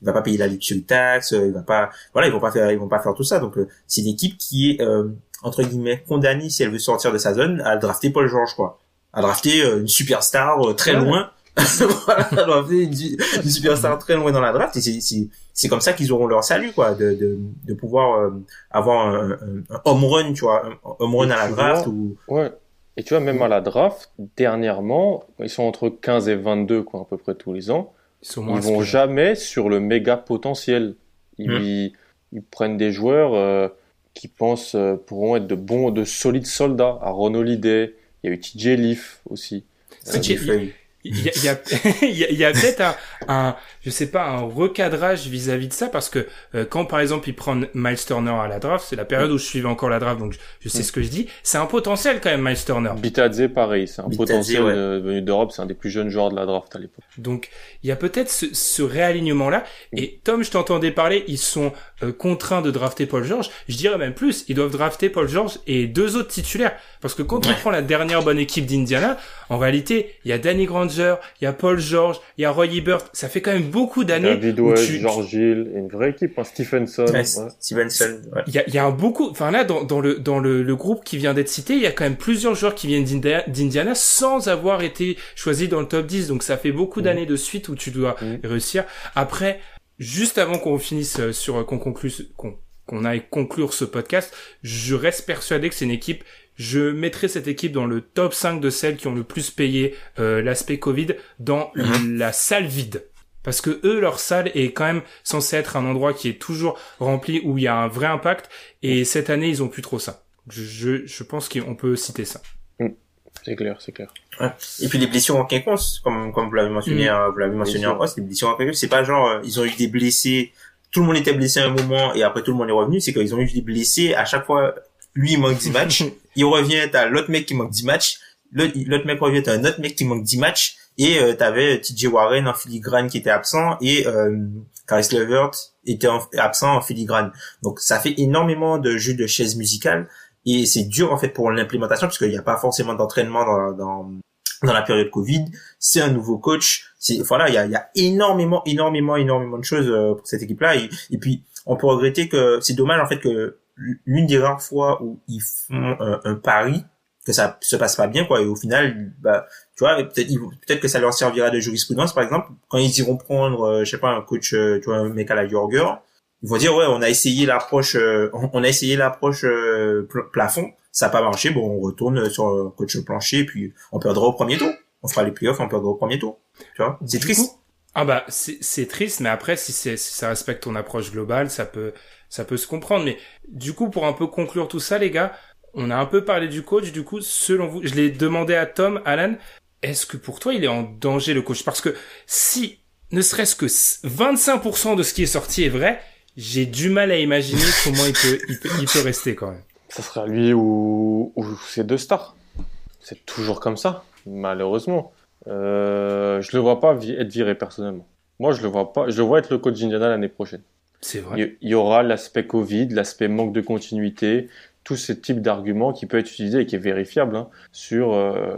il va pas payer la luxury tax, il va pas, voilà, ils vont pas faire, ils vont pas faire tout ça. Donc euh, c'est une équipe qui est euh, entre guillemets condamnée si elle veut sortir de sa zone à drafter Paul George quoi à drafter euh, une superstar euh, très loin. [LAUGHS] voilà, à drafter une, une superstar très loin dans la draft. Et c'est, comme ça qu'ils auront leur salut, quoi, de, de, de pouvoir euh, avoir un, un, home run, tu vois, un home run Et à la draft. vois, Ou... Ouais. Et tu vois, même à la draft, dernièrement, ils sont entre 15 et 22, quoi, à peu près tous les ans. Ils sont Ils vont jamais sur le méga potentiel. Ils, Mm. ils prennent des joueurs euh, qui pensent euh, pourront être de bons, de solides soldats. À Ron Holiday, il y a eu TJ Leaf aussi. TJ Leaf il y a, il y a, [LAUGHS] y a peut-être un, un, je sais pas, un recadrage vis-à-vis de ça parce que euh, quand par exemple ils prennent Miles Turner à la draft, c'est la période où je suivais encore la draft, donc je, sais ce que je dis. C'est un potentiel quand même Miles Turner. Bitadze pareil, c'est un potentiel venu d'Europe, c'est un des plus jeunes joueurs de la draft à l'époque. Donc il y a peut-être ce, ce réalignement là. Et Tom, je t'entendais parler, ils sont euh, contraints de drafter Paul George. Je dirais même plus, ils doivent drafter Paul George et deux autres titulaires parce que quand on prend la dernière bonne équipe d'Indiana, en réalité il y a Danny Granger, il y a Paul George, il y a Roy Ebert. Ça fait quand même beaucoup d'années. David West, tu... George Hill, une vraie équipe. Hein. Stephenson. Ouais, Stephenson. Ouais. Il y a, il y a un beaucoup. Enfin là, dans, dans le dans le, le, groupe qui vient d'être cité, il y a quand même plusieurs joueurs qui viennent d'Indiana sans avoir été choisis dans le top 10. Donc ça fait beaucoup d'années de suite où tu dois réussir. Après, juste avant qu'on finisse euh, sur qu'on conclue qu'on qu'on aille conclure ce podcast, je reste persuadé que c'est une équipe je mettrai cette équipe dans le top 5 de celles qui ont le plus payé euh, l'aspect Covid dans la salle vide. Parce que eux, leur salle est quand même censée être un endroit qui est toujours rempli, où il y a un vrai impact, et cette année, ils ont plus trop ça. Je, je pense qu'on peut citer ça. C'est clair, c'est clair. Ouais. Et puis les blessures en quinconce, comme comme vous l'avez mentionné, mm. vous l'avez mentionné en poste, les blessures en quinconce, c'est pas genre euh, ils ont eu des blessés, tout le monde était blessé à un moment et après tout le monde est revenu, c'est qu'ils ont eu des blessés à chaque fois lui il manque 10 matchs, [LAUGHS] il revient, t'as l'autre mec qui manque 10 matchs, l'autre mec revient, t'as un autre mec qui manque 10 matchs, et euh, t'avais TJ Warren en filigrane qui était absent, et euh, Caris Levert était absent en filigrane. Donc ça fait énormément de jeux de chaises musicales, et c'est dur en fait pour l'implémentation, parce qu'il n'y a pas forcément d'entraînement dans, dans, dans la période Covid, c'est un nouveau coach, c'est voilà, il y a, y a énormément, énormément, énormément de choses euh, pour cette équipe-là, et, puis on peut regretter que c'est dommage en fait que l'une des rares fois où ils font un, un, pari que ça se passe pas bien quoi. Et au final bah tu vois peut-être peut-être que ça leur servira de jurisprudence par exemple quand ils iront prendre euh, je sais pas un coach euh, tu vois un mec à la Jorger ils vont dire ouais on a essayé l'approche euh, on a essayé l'approche plafond. Ça n'a pas marché. Bon on retourne sur un coach plancher puis on perdra au premier tour. On fera les playoffs on perdra au premier tour. Tu vois? C'est triste. ah bah c'est triste mais après si si ça respecte ton approche globale ça peut ça peut se comprendre. Mais du coup, pour un peu conclure tout ça, les gars, on a un peu parlé du coach. Du coup, selon vous, je l'ai demandé à Tom, Alan, est-ce que pour toi, il est en danger le coach? Parce que si ne serait-ce que 25% de ce qui est sorti est vrai, j'ai du mal à imaginer comment il peut, il peut, rester quand même. Ça sera lui ou, ou ces deux stars. C'est toujours comme ça, malheureusement. Euh, je le vois pas être viré personnellement. Moi, je le vois pas. Je le vois être le coach d'Indiana l'année prochaine. C'est vrai. Il y aura l'aspect Covid, l'aspect manque de continuité, tout ce type d'argument qui peut être utilisé et qui est vérifiable hein, sur, euh,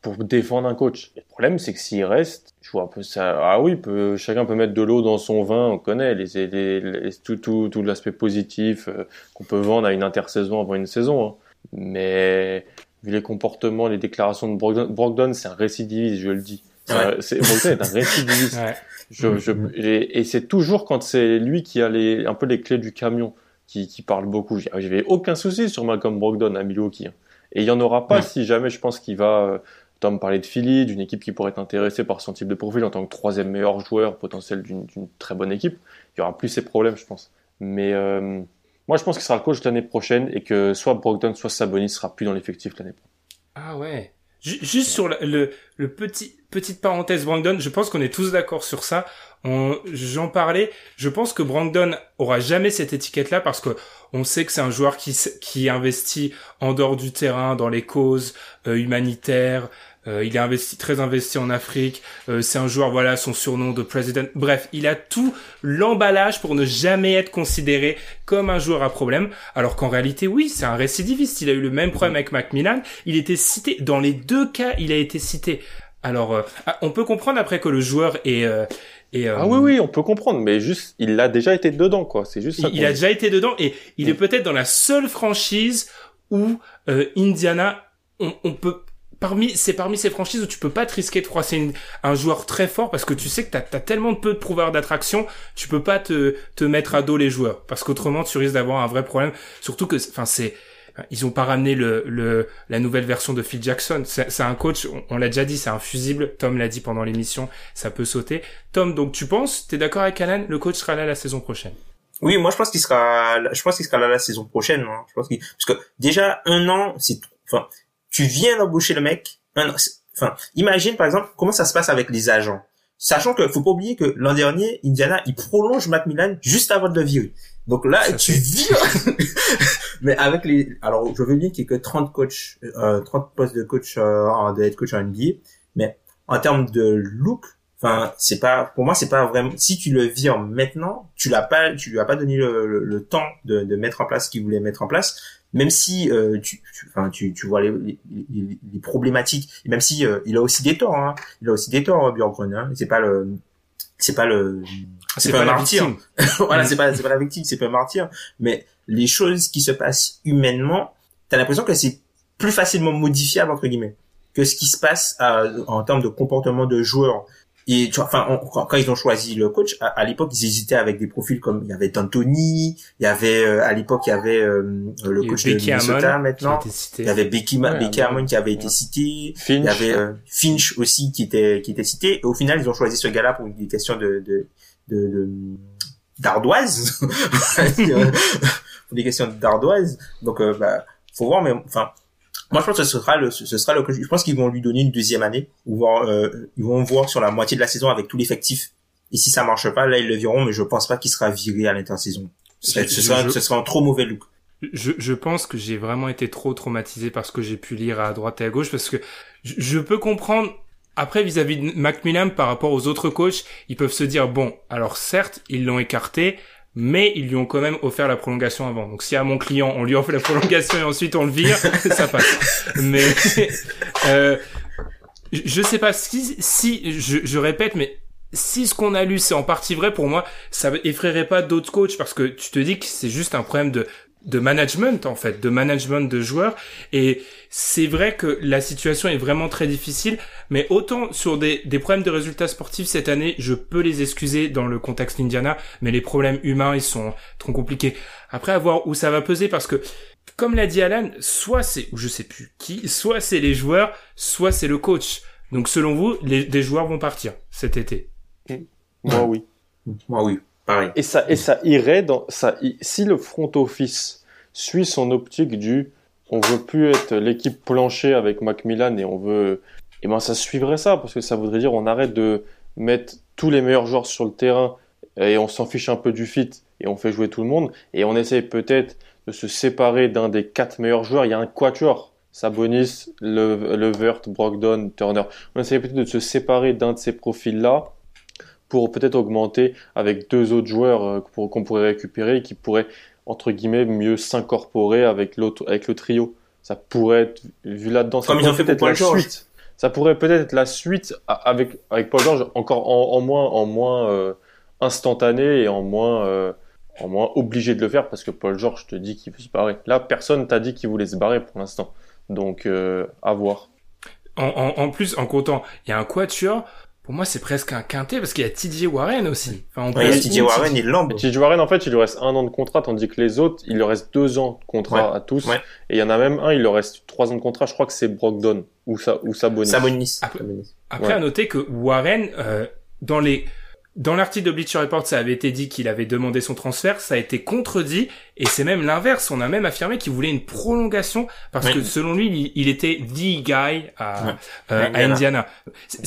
pour défendre un coach. Le problème, c'est que s'il reste, un peu ça. Ah oui, peut, chacun peut mettre de l'eau dans son vin, on connaît les, les, les tout, tout, tout l'aspect positif euh, qu'on peut vendre à une intersaison avant une saison. Hein. Mais vu les comportements, les déclarations de Brogdon, c'est un récidiviste, je le dis. Ouais. C'est, Brogdon est un récidiviste. ouais. Je, je, et, et c'est toujours quand c'est lui qui a les, un peu les clés du camion qui, qui parle beaucoup. J'avais aucun souci sur Malcolm Brogdon à Milwaukee. Hein. Et il y en aura pas si jamais je pense qu'il va. Tom parlait de Philly, d'une équipe qui pourrait être intéressée par son type de profil en tant que troisième meilleur joueur potentiel d'une très bonne équipe. Il y aura plus ces problèmes, je pense. Mais euh, moi, je pense qu'il sera le coach l'année prochaine et que soit Brogdon, soit Sabonis sera plus dans l'effectif l'année prochaine. Ah ouais. Juste sur le, le, petit petite parenthèse Brandon, je pense qu'on est tous d'accord sur ça. J'en parlais. Je pense que Brandon aura jamais cette étiquette-là parce que on sait que c'est un joueur qui qui investit en dehors du terrain dans les causes euh, humanitaires. Euh, il est investi, très investi en Afrique. Euh, c'est un joueur, voilà, son surnom de président. Bref, il a tout l'emballage pour ne jamais être considéré comme un joueur à problème. Alors qu'en réalité, oui, c'est un récidiviste. Il a eu le même problème avec Macmillan. Il était cité, dans les deux cas, il a été cité. Alors, euh, ah, on peut comprendre après que le joueur est, et, ah oui, oui, on peut comprendre, mais juste, il a déjà été dedans, quoi. C'est juste ça. Il, a déjà été dedans et il est peut-être dans la seule franchise où Indiana, on, on peut parmi c'est parmi ces franchises où tu peux pas te risquer de froisser un joueur très fort parce que tu sais que t'as as tellement peu de prouveurs d'attraction, tu peux pas te te mettre à dos les joueurs parce qu'autrement tu risques d'avoir un vrai problème. Surtout que enfin c'est ils ont pas ramené le, le la nouvelle version de Phil Jackson. C'est un coach, on, l'a déjà dit, c'est un fusible. Tom l'a dit pendant l'émission, ça peut sauter. Tom, donc tu penses, t'es d'accord avec Alan, le coach sera là la saison prochaine? Oui, moi je pense qu'il sera, je pense qu'il sera là la saison prochaine. Hein. Je pense qu'il, parce que déjà un an, c'est, enfin, tu viens d'embaucher le mec. Enfin, imagine par exemple comment ça se passe avec les agents. Sachant que faut pas oublier que l'an dernier, Indiana, il prolonge Macmillan juste avant de le virer. Donc là, tu vires. [LAUGHS] Mais avec les, alors je veux bien qu'il y ait que 30 coachs, euh, 30 postes de coach, euh, de head coach en NBA. Mais en termes de look, Enfin, c'est pas pour moi c'est pas vraiment. Si tu le vires maintenant, tu l'as pas, tu lui as pas donné le, le, temps de, de, mettre en place ce qu'il voulait mettre en place. Même si euh, tu, tu, enfin, tu, tu vois les, les, les, problématiques, et même si euh, il a aussi des torts, hein. il a aussi des torts Björkgren. Hein. C'est pas le, c'est pas le, c'est pas, un [LAUGHS] martyr. voilà, c'est pas, [LAUGHS] c'est pas la victime, c'est pas un martyr. Mais les choses qui se passent humainement, t'as l'impression que c'est plus facilement modifiable entre guillemets que ce qui se passe euh, en termes de comportement de joueurs et tu vois, enfin, quand, ils ont choisi le coach, à, l'époque, ils hésitaient avec des profils comme il y avait D'Antoni, il y avait euh, à l'époque il y avait euh, le coach de Minnesota maintenant, il y avait Becky, Becky Hammond. Qui avait été cité, il y avait euh, Finch aussi qui était qui était cité. Et au final, ils ont choisi ce gars-là pour des questions de de de, d'ardoise, [LAUGHS] [LAUGHS] pour des questions d'ardoise. Donc, bah, faut voir, mais enfin moi, je pense que ce sera le, ce sera le, je pense qu'ils vont lui donner une deuxième année, ou voir, euh, ils vont voir sur la moitié de la saison avec tout l'effectif. Et si ça marche pas, là, ils le viront, mais je pense pas qu'il sera viré à l'intersaison. Ce, ce, sera, ce sera un trop mauvais look. Je, je pense que j'ai vraiment été trop traumatisé par ce que j'ai pu lire à droite et à gauche, parce que je, je peux comprendre après, vis-à-vis -vis de Macmillan, par rapport aux autres coachs, ils peuvent se dire, bon, alors certes, ils l'ont écarté, mais ils lui ont quand même offert la prolongation avant. Donc si à mon client on lui offre la prolongation et ensuite on le vire, [LAUGHS] ça passe. Mais euh, je sais pas si, si je, je répète, mais si ce qu'on a lu c'est en partie vrai pour moi, ça effraierait pas d'autres coachs parce que tu te dis que c'est juste un problème de de management en fait, de management de joueurs. Et c'est vrai que la situation est vraiment très difficile, mais autant sur des, des problèmes de résultats sportifs cette année, je peux les excuser dans le contexte Indiana, mais les problèmes humains, ils sont trop compliqués. Après, à voir où ça va peser, parce que, comme l'a dit Alan, soit c'est, ou je sais plus qui, soit c'est les joueurs, soit c'est le coach. Donc selon vous, les, des joueurs vont partir cet été. Moi oui. Moi oui. Et ça, et ça irait dans, ça, si le front office suit son optique du, on veut plus être l'équipe plancher avec Macmillan et on veut, eh ben ça suivrait ça parce que ça voudrait dire on arrête de mettre tous les meilleurs joueurs sur le terrain et on s'en fiche un peu du fit et on fait jouer tout le monde et on essaie peut-être de se séparer d'un des quatre meilleurs joueurs. Il y a un quatuor. Sabonis, Levert, Brogdon, Turner. On essaie peut-être de se séparer d'un de ces profils-là pour peut-être augmenter avec deux autres joueurs euh, qu'on pourrait récupérer et qui pourraient entre guillemets mieux s'incorporer avec l'autre avec le trio. Ça pourrait être vu là-dedans. Comme ils ont fait pour Paul George. Suite. Ça pourrait peut-être être la suite avec avec Paul George encore en, moins en moins euh, instantané et en moins euh, en moins obligé de le faire parce que Paul George te dit qu'il veut se barrer. Là, personne t'a dit qu'il voulait se barrer pour l'instant. Donc à voir. En, en, en, plus, en comptant, il y a un quatuor pour moi, c'est presque un quintet parce qu'il y a TJ Warren aussi. Enfin, on ouais, TJ Warren, il lambe. TJ Warren, en fait, il lui reste un an de contrat, tandis que les autres, il leur reste deux ans de contrat à tous. Ouais. Et il y en a même un, il leur reste trois ans de contrat. Je crois que c'est Brogdon ou ça ou Sabonis. Sabonis. Après, après à noter que Warren, euh, dans les dans l'article de Bleacher Report, ça avait été dit qu'il avait demandé son transfert, ça a été contredit, et c'est même l'inverse. On a même affirmé qu'il voulait une prolongation parce que selon lui, il, était the guy à, euh, à Indiana.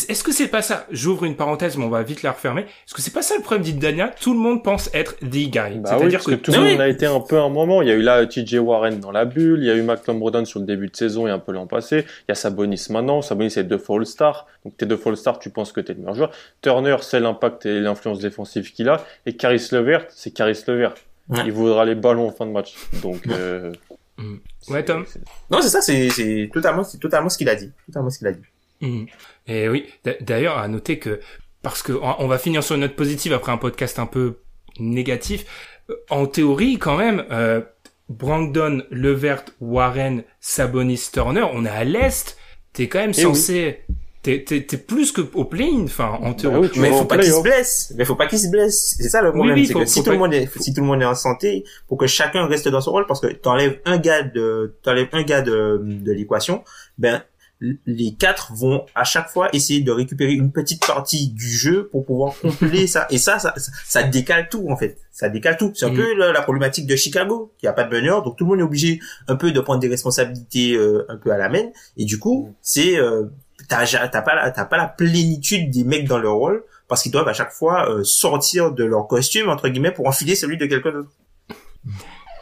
Est-ce que c'est pas ça? J'ouvre une parenthèse, mais on va vite la refermer. Est-ce que c'est pas ça le problème d'Indiana? Tout le monde pense être the guy. Bah C'est-à-dire que, tout le monde a été un peu un moment. Il y a eu là TJ Warren dans la bulle, il y a eu McLean Brodon sur le début de saison et un peu l'an passé. Il y a Sabonis maintenant. Sabonis c'est deux Fall Star. Donc t'es deux Fall Star, tu penses que t'es le meilleur joueur. Turner, c'est l'impact et l'influence défensive qu'il a. Et Caris Levert, c'est Caris Levert. Il voudra les ballons en fin de match. Donc, euh, mm. ouais, Tom. Non, c'est ça, c'est totalement, c'est totalement ce qu'il a dit, totalement ce qu'il a dit. Mm. Et oui, d'ailleurs, à noter que parce que on va finir sur une note positive après un podcast un peu négatif. Euh, en théorie, quand même, euh, Brandon, Levert, Warren, Sabonis, Turner, on est à l'est. T'es quand même eh censé t'es plus que au play enfin en bah théorie. mais faut pas qu'il se blesse. Mais faut pas qu'il se blesse. C'est ça le problème, c'est que si tout le monde est si tout le monde est en santé, pour que chacun reste dans son rôle, parce que t'enlèves un gars de t'enlèves un gars de de l'équation, ben les quatre vont à chaque fois essayer de récupérer une petite partie du jeu pour pouvoir compléter ça. Et ça, ça, ça, décale tout en fait. Ça décale tout. C'est un mm. peu la, problématique de Chicago, qui a pas de meneur, donc tout le monde est obligé un peu de prendre des responsabilités euh, un peu à la main. Et du coup, c'est euh, t'as pas la, t'as pas la plénitude des mecs dans leur rôle parce qu'ils doivent à chaque fois euh, sortir de leur costume entre guillemets pour enfiler celui de quelqu'un d'autre.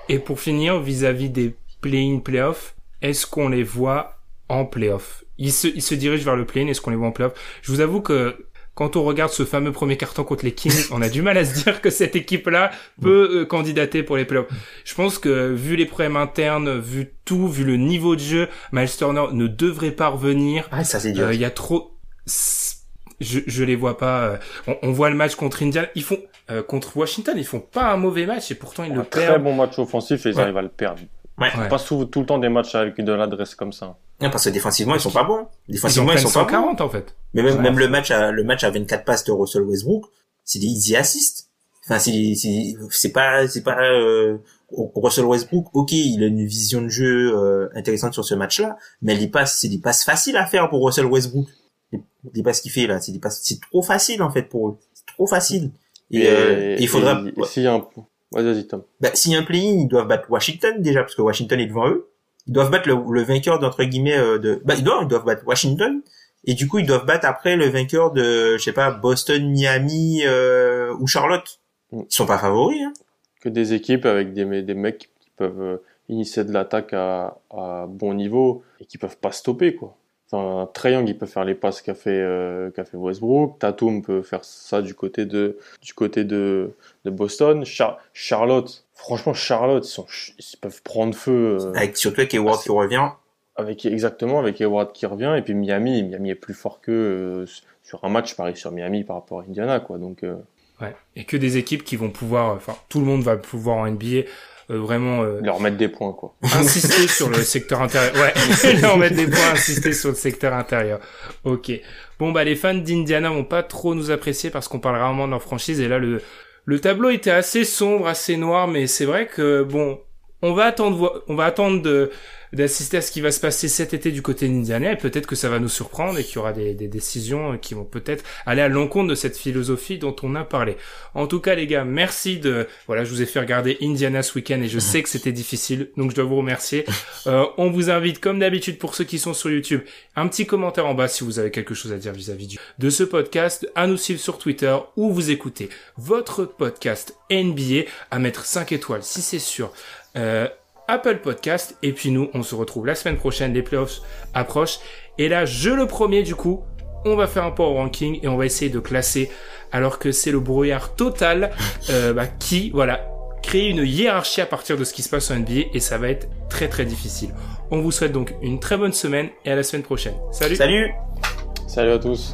Et pour finir, vis-à-vis des play-in play-off, est-ce qu'on les voit en play-off? Ils se, ils se dirigent vers le play-in, est-ce qu'on les voit en play-off? Je vous avoue que quand on regarde ce fameux premier carton contre les Kings, on a du mal à se dire que cette équipe-là peut euh, candidater pour les playoffs. Je pense que vu les problèmes internes, vu tout, vu le niveau de jeu, Miles Turner ne devrait pas revenir. Ah, ça c'est euh, Il y a trop. Je, je les vois pas. Euh, on, on voit le match contre Indiana. Ils font contre Washington, ils font pas un mauvais match et pourtant ils le perdent. Très bon match offensif et ils arrivent à le perdre. Ouais. Pas tout, tout le temps des matchs avec de l'adresse comme ça. Non, parce que défensivement, ils sont pas bons. Défensivement, ils, sont pas 140, en fait. Mais même, même le match à, le match à 24 passes de Russell Westbrook, c'est des easy assists. Enfin, c'est, c'est, pas, c'est pas, euh, Russell Westbrook, ok, il a une vision de jeu euh, intéressante sur ce match-là, mais les passes, c'est des passes faciles à faire pour Russell Westbrook. Les, passes qu'il fait là, c'est des passes, c'est trop facile en fait pour eux. C'est trop facile. Et, euh, il faudra. S'il y a un, vas-y Tom. Bah, s'il y a un play ils doivent battre Washington déjà parce que Washington est devant eux ils doivent battre le, le vainqueur d'entre guillemets euh, de bah ils doivent, ils doivent battre Washington. Et du coup ils doivent battre après le vainqueur de je sais pas Boston Miami euh, ou Charlotte. Mm. ils sont pas favoris hein. que des équipes avec des des mecs qui peuvent euh, initier de l'attaque à, à bon niveau et qui peuvent pas stopper quoi. Enfin Young il peut faire les passes qu'a fait euh, Westbrook. Tatum peut faire ça du côté de du côté de de Boston. Charlotte franchement, Charlotte, ils, sont, ils peuvent prendre feu. Euh, avec surtout avec Hayward qui revient. Avec exactement avec Hayward qui revient et puis Miami, Miami est plus fort que euh, sur un match pareil sur Miami par rapport à Indiana quoi. Donc euh, ouais. Et que des équipes qui vont pouvoir, enfin tout le monde va pouvoir en NBA. vraiment leur mettre des points quoi [LAUGHS] insister sur le secteur intérieur ouais [LAUGHS] leur mettre des points insister sur le secteur intérieur ok bon bah les fans d'Indiana vont pas trop nous apprécier parce qu'on parle rarement de leur franchise et là le le tableau était assez sombre, assez noir, mais c'est vrai que bon, on va attendre, on va attendre de d'assister à ce qui va se passer cet été du côté d'Indiana et peut-être que ça va nous surprendre et qu'il y aura des, des décisions qui vont peut-être aller à l'encontre de cette philosophie dont on a parlé. En tout cas, les gars, merci de, voilà, je vous ai fait regarder Indiana ce week-end et je [LAUGHS] sais que c'était difficile, donc je dois vous remercier. Euh, on vous invite, comme d'habitude, pour ceux qui sont sur YouTube, un petit commentaire en bas si vous avez quelque chose à dire vis-à-vis -vis de ce podcast, à nous suivre sur Twitter ou vous écoutez votre podcast NBA à mettre 5 étoiles si c'est sûr. Euh, Apple Podcast. Et puis nous, on se retrouve la semaine prochaine. Les playoffs approchent. Et là, je le promets, du coup, on va faire un power ranking et on va essayer de classer, alors que c'est le brouillard total [LAUGHS] euh, bah, qui, voilà, crée une hiérarchie à partir de ce qui se passe en NBA et ça va être très très difficile. On vous souhaite donc une très bonne semaine et à la semaine prochaine. Salut. Salut. Salut à tous.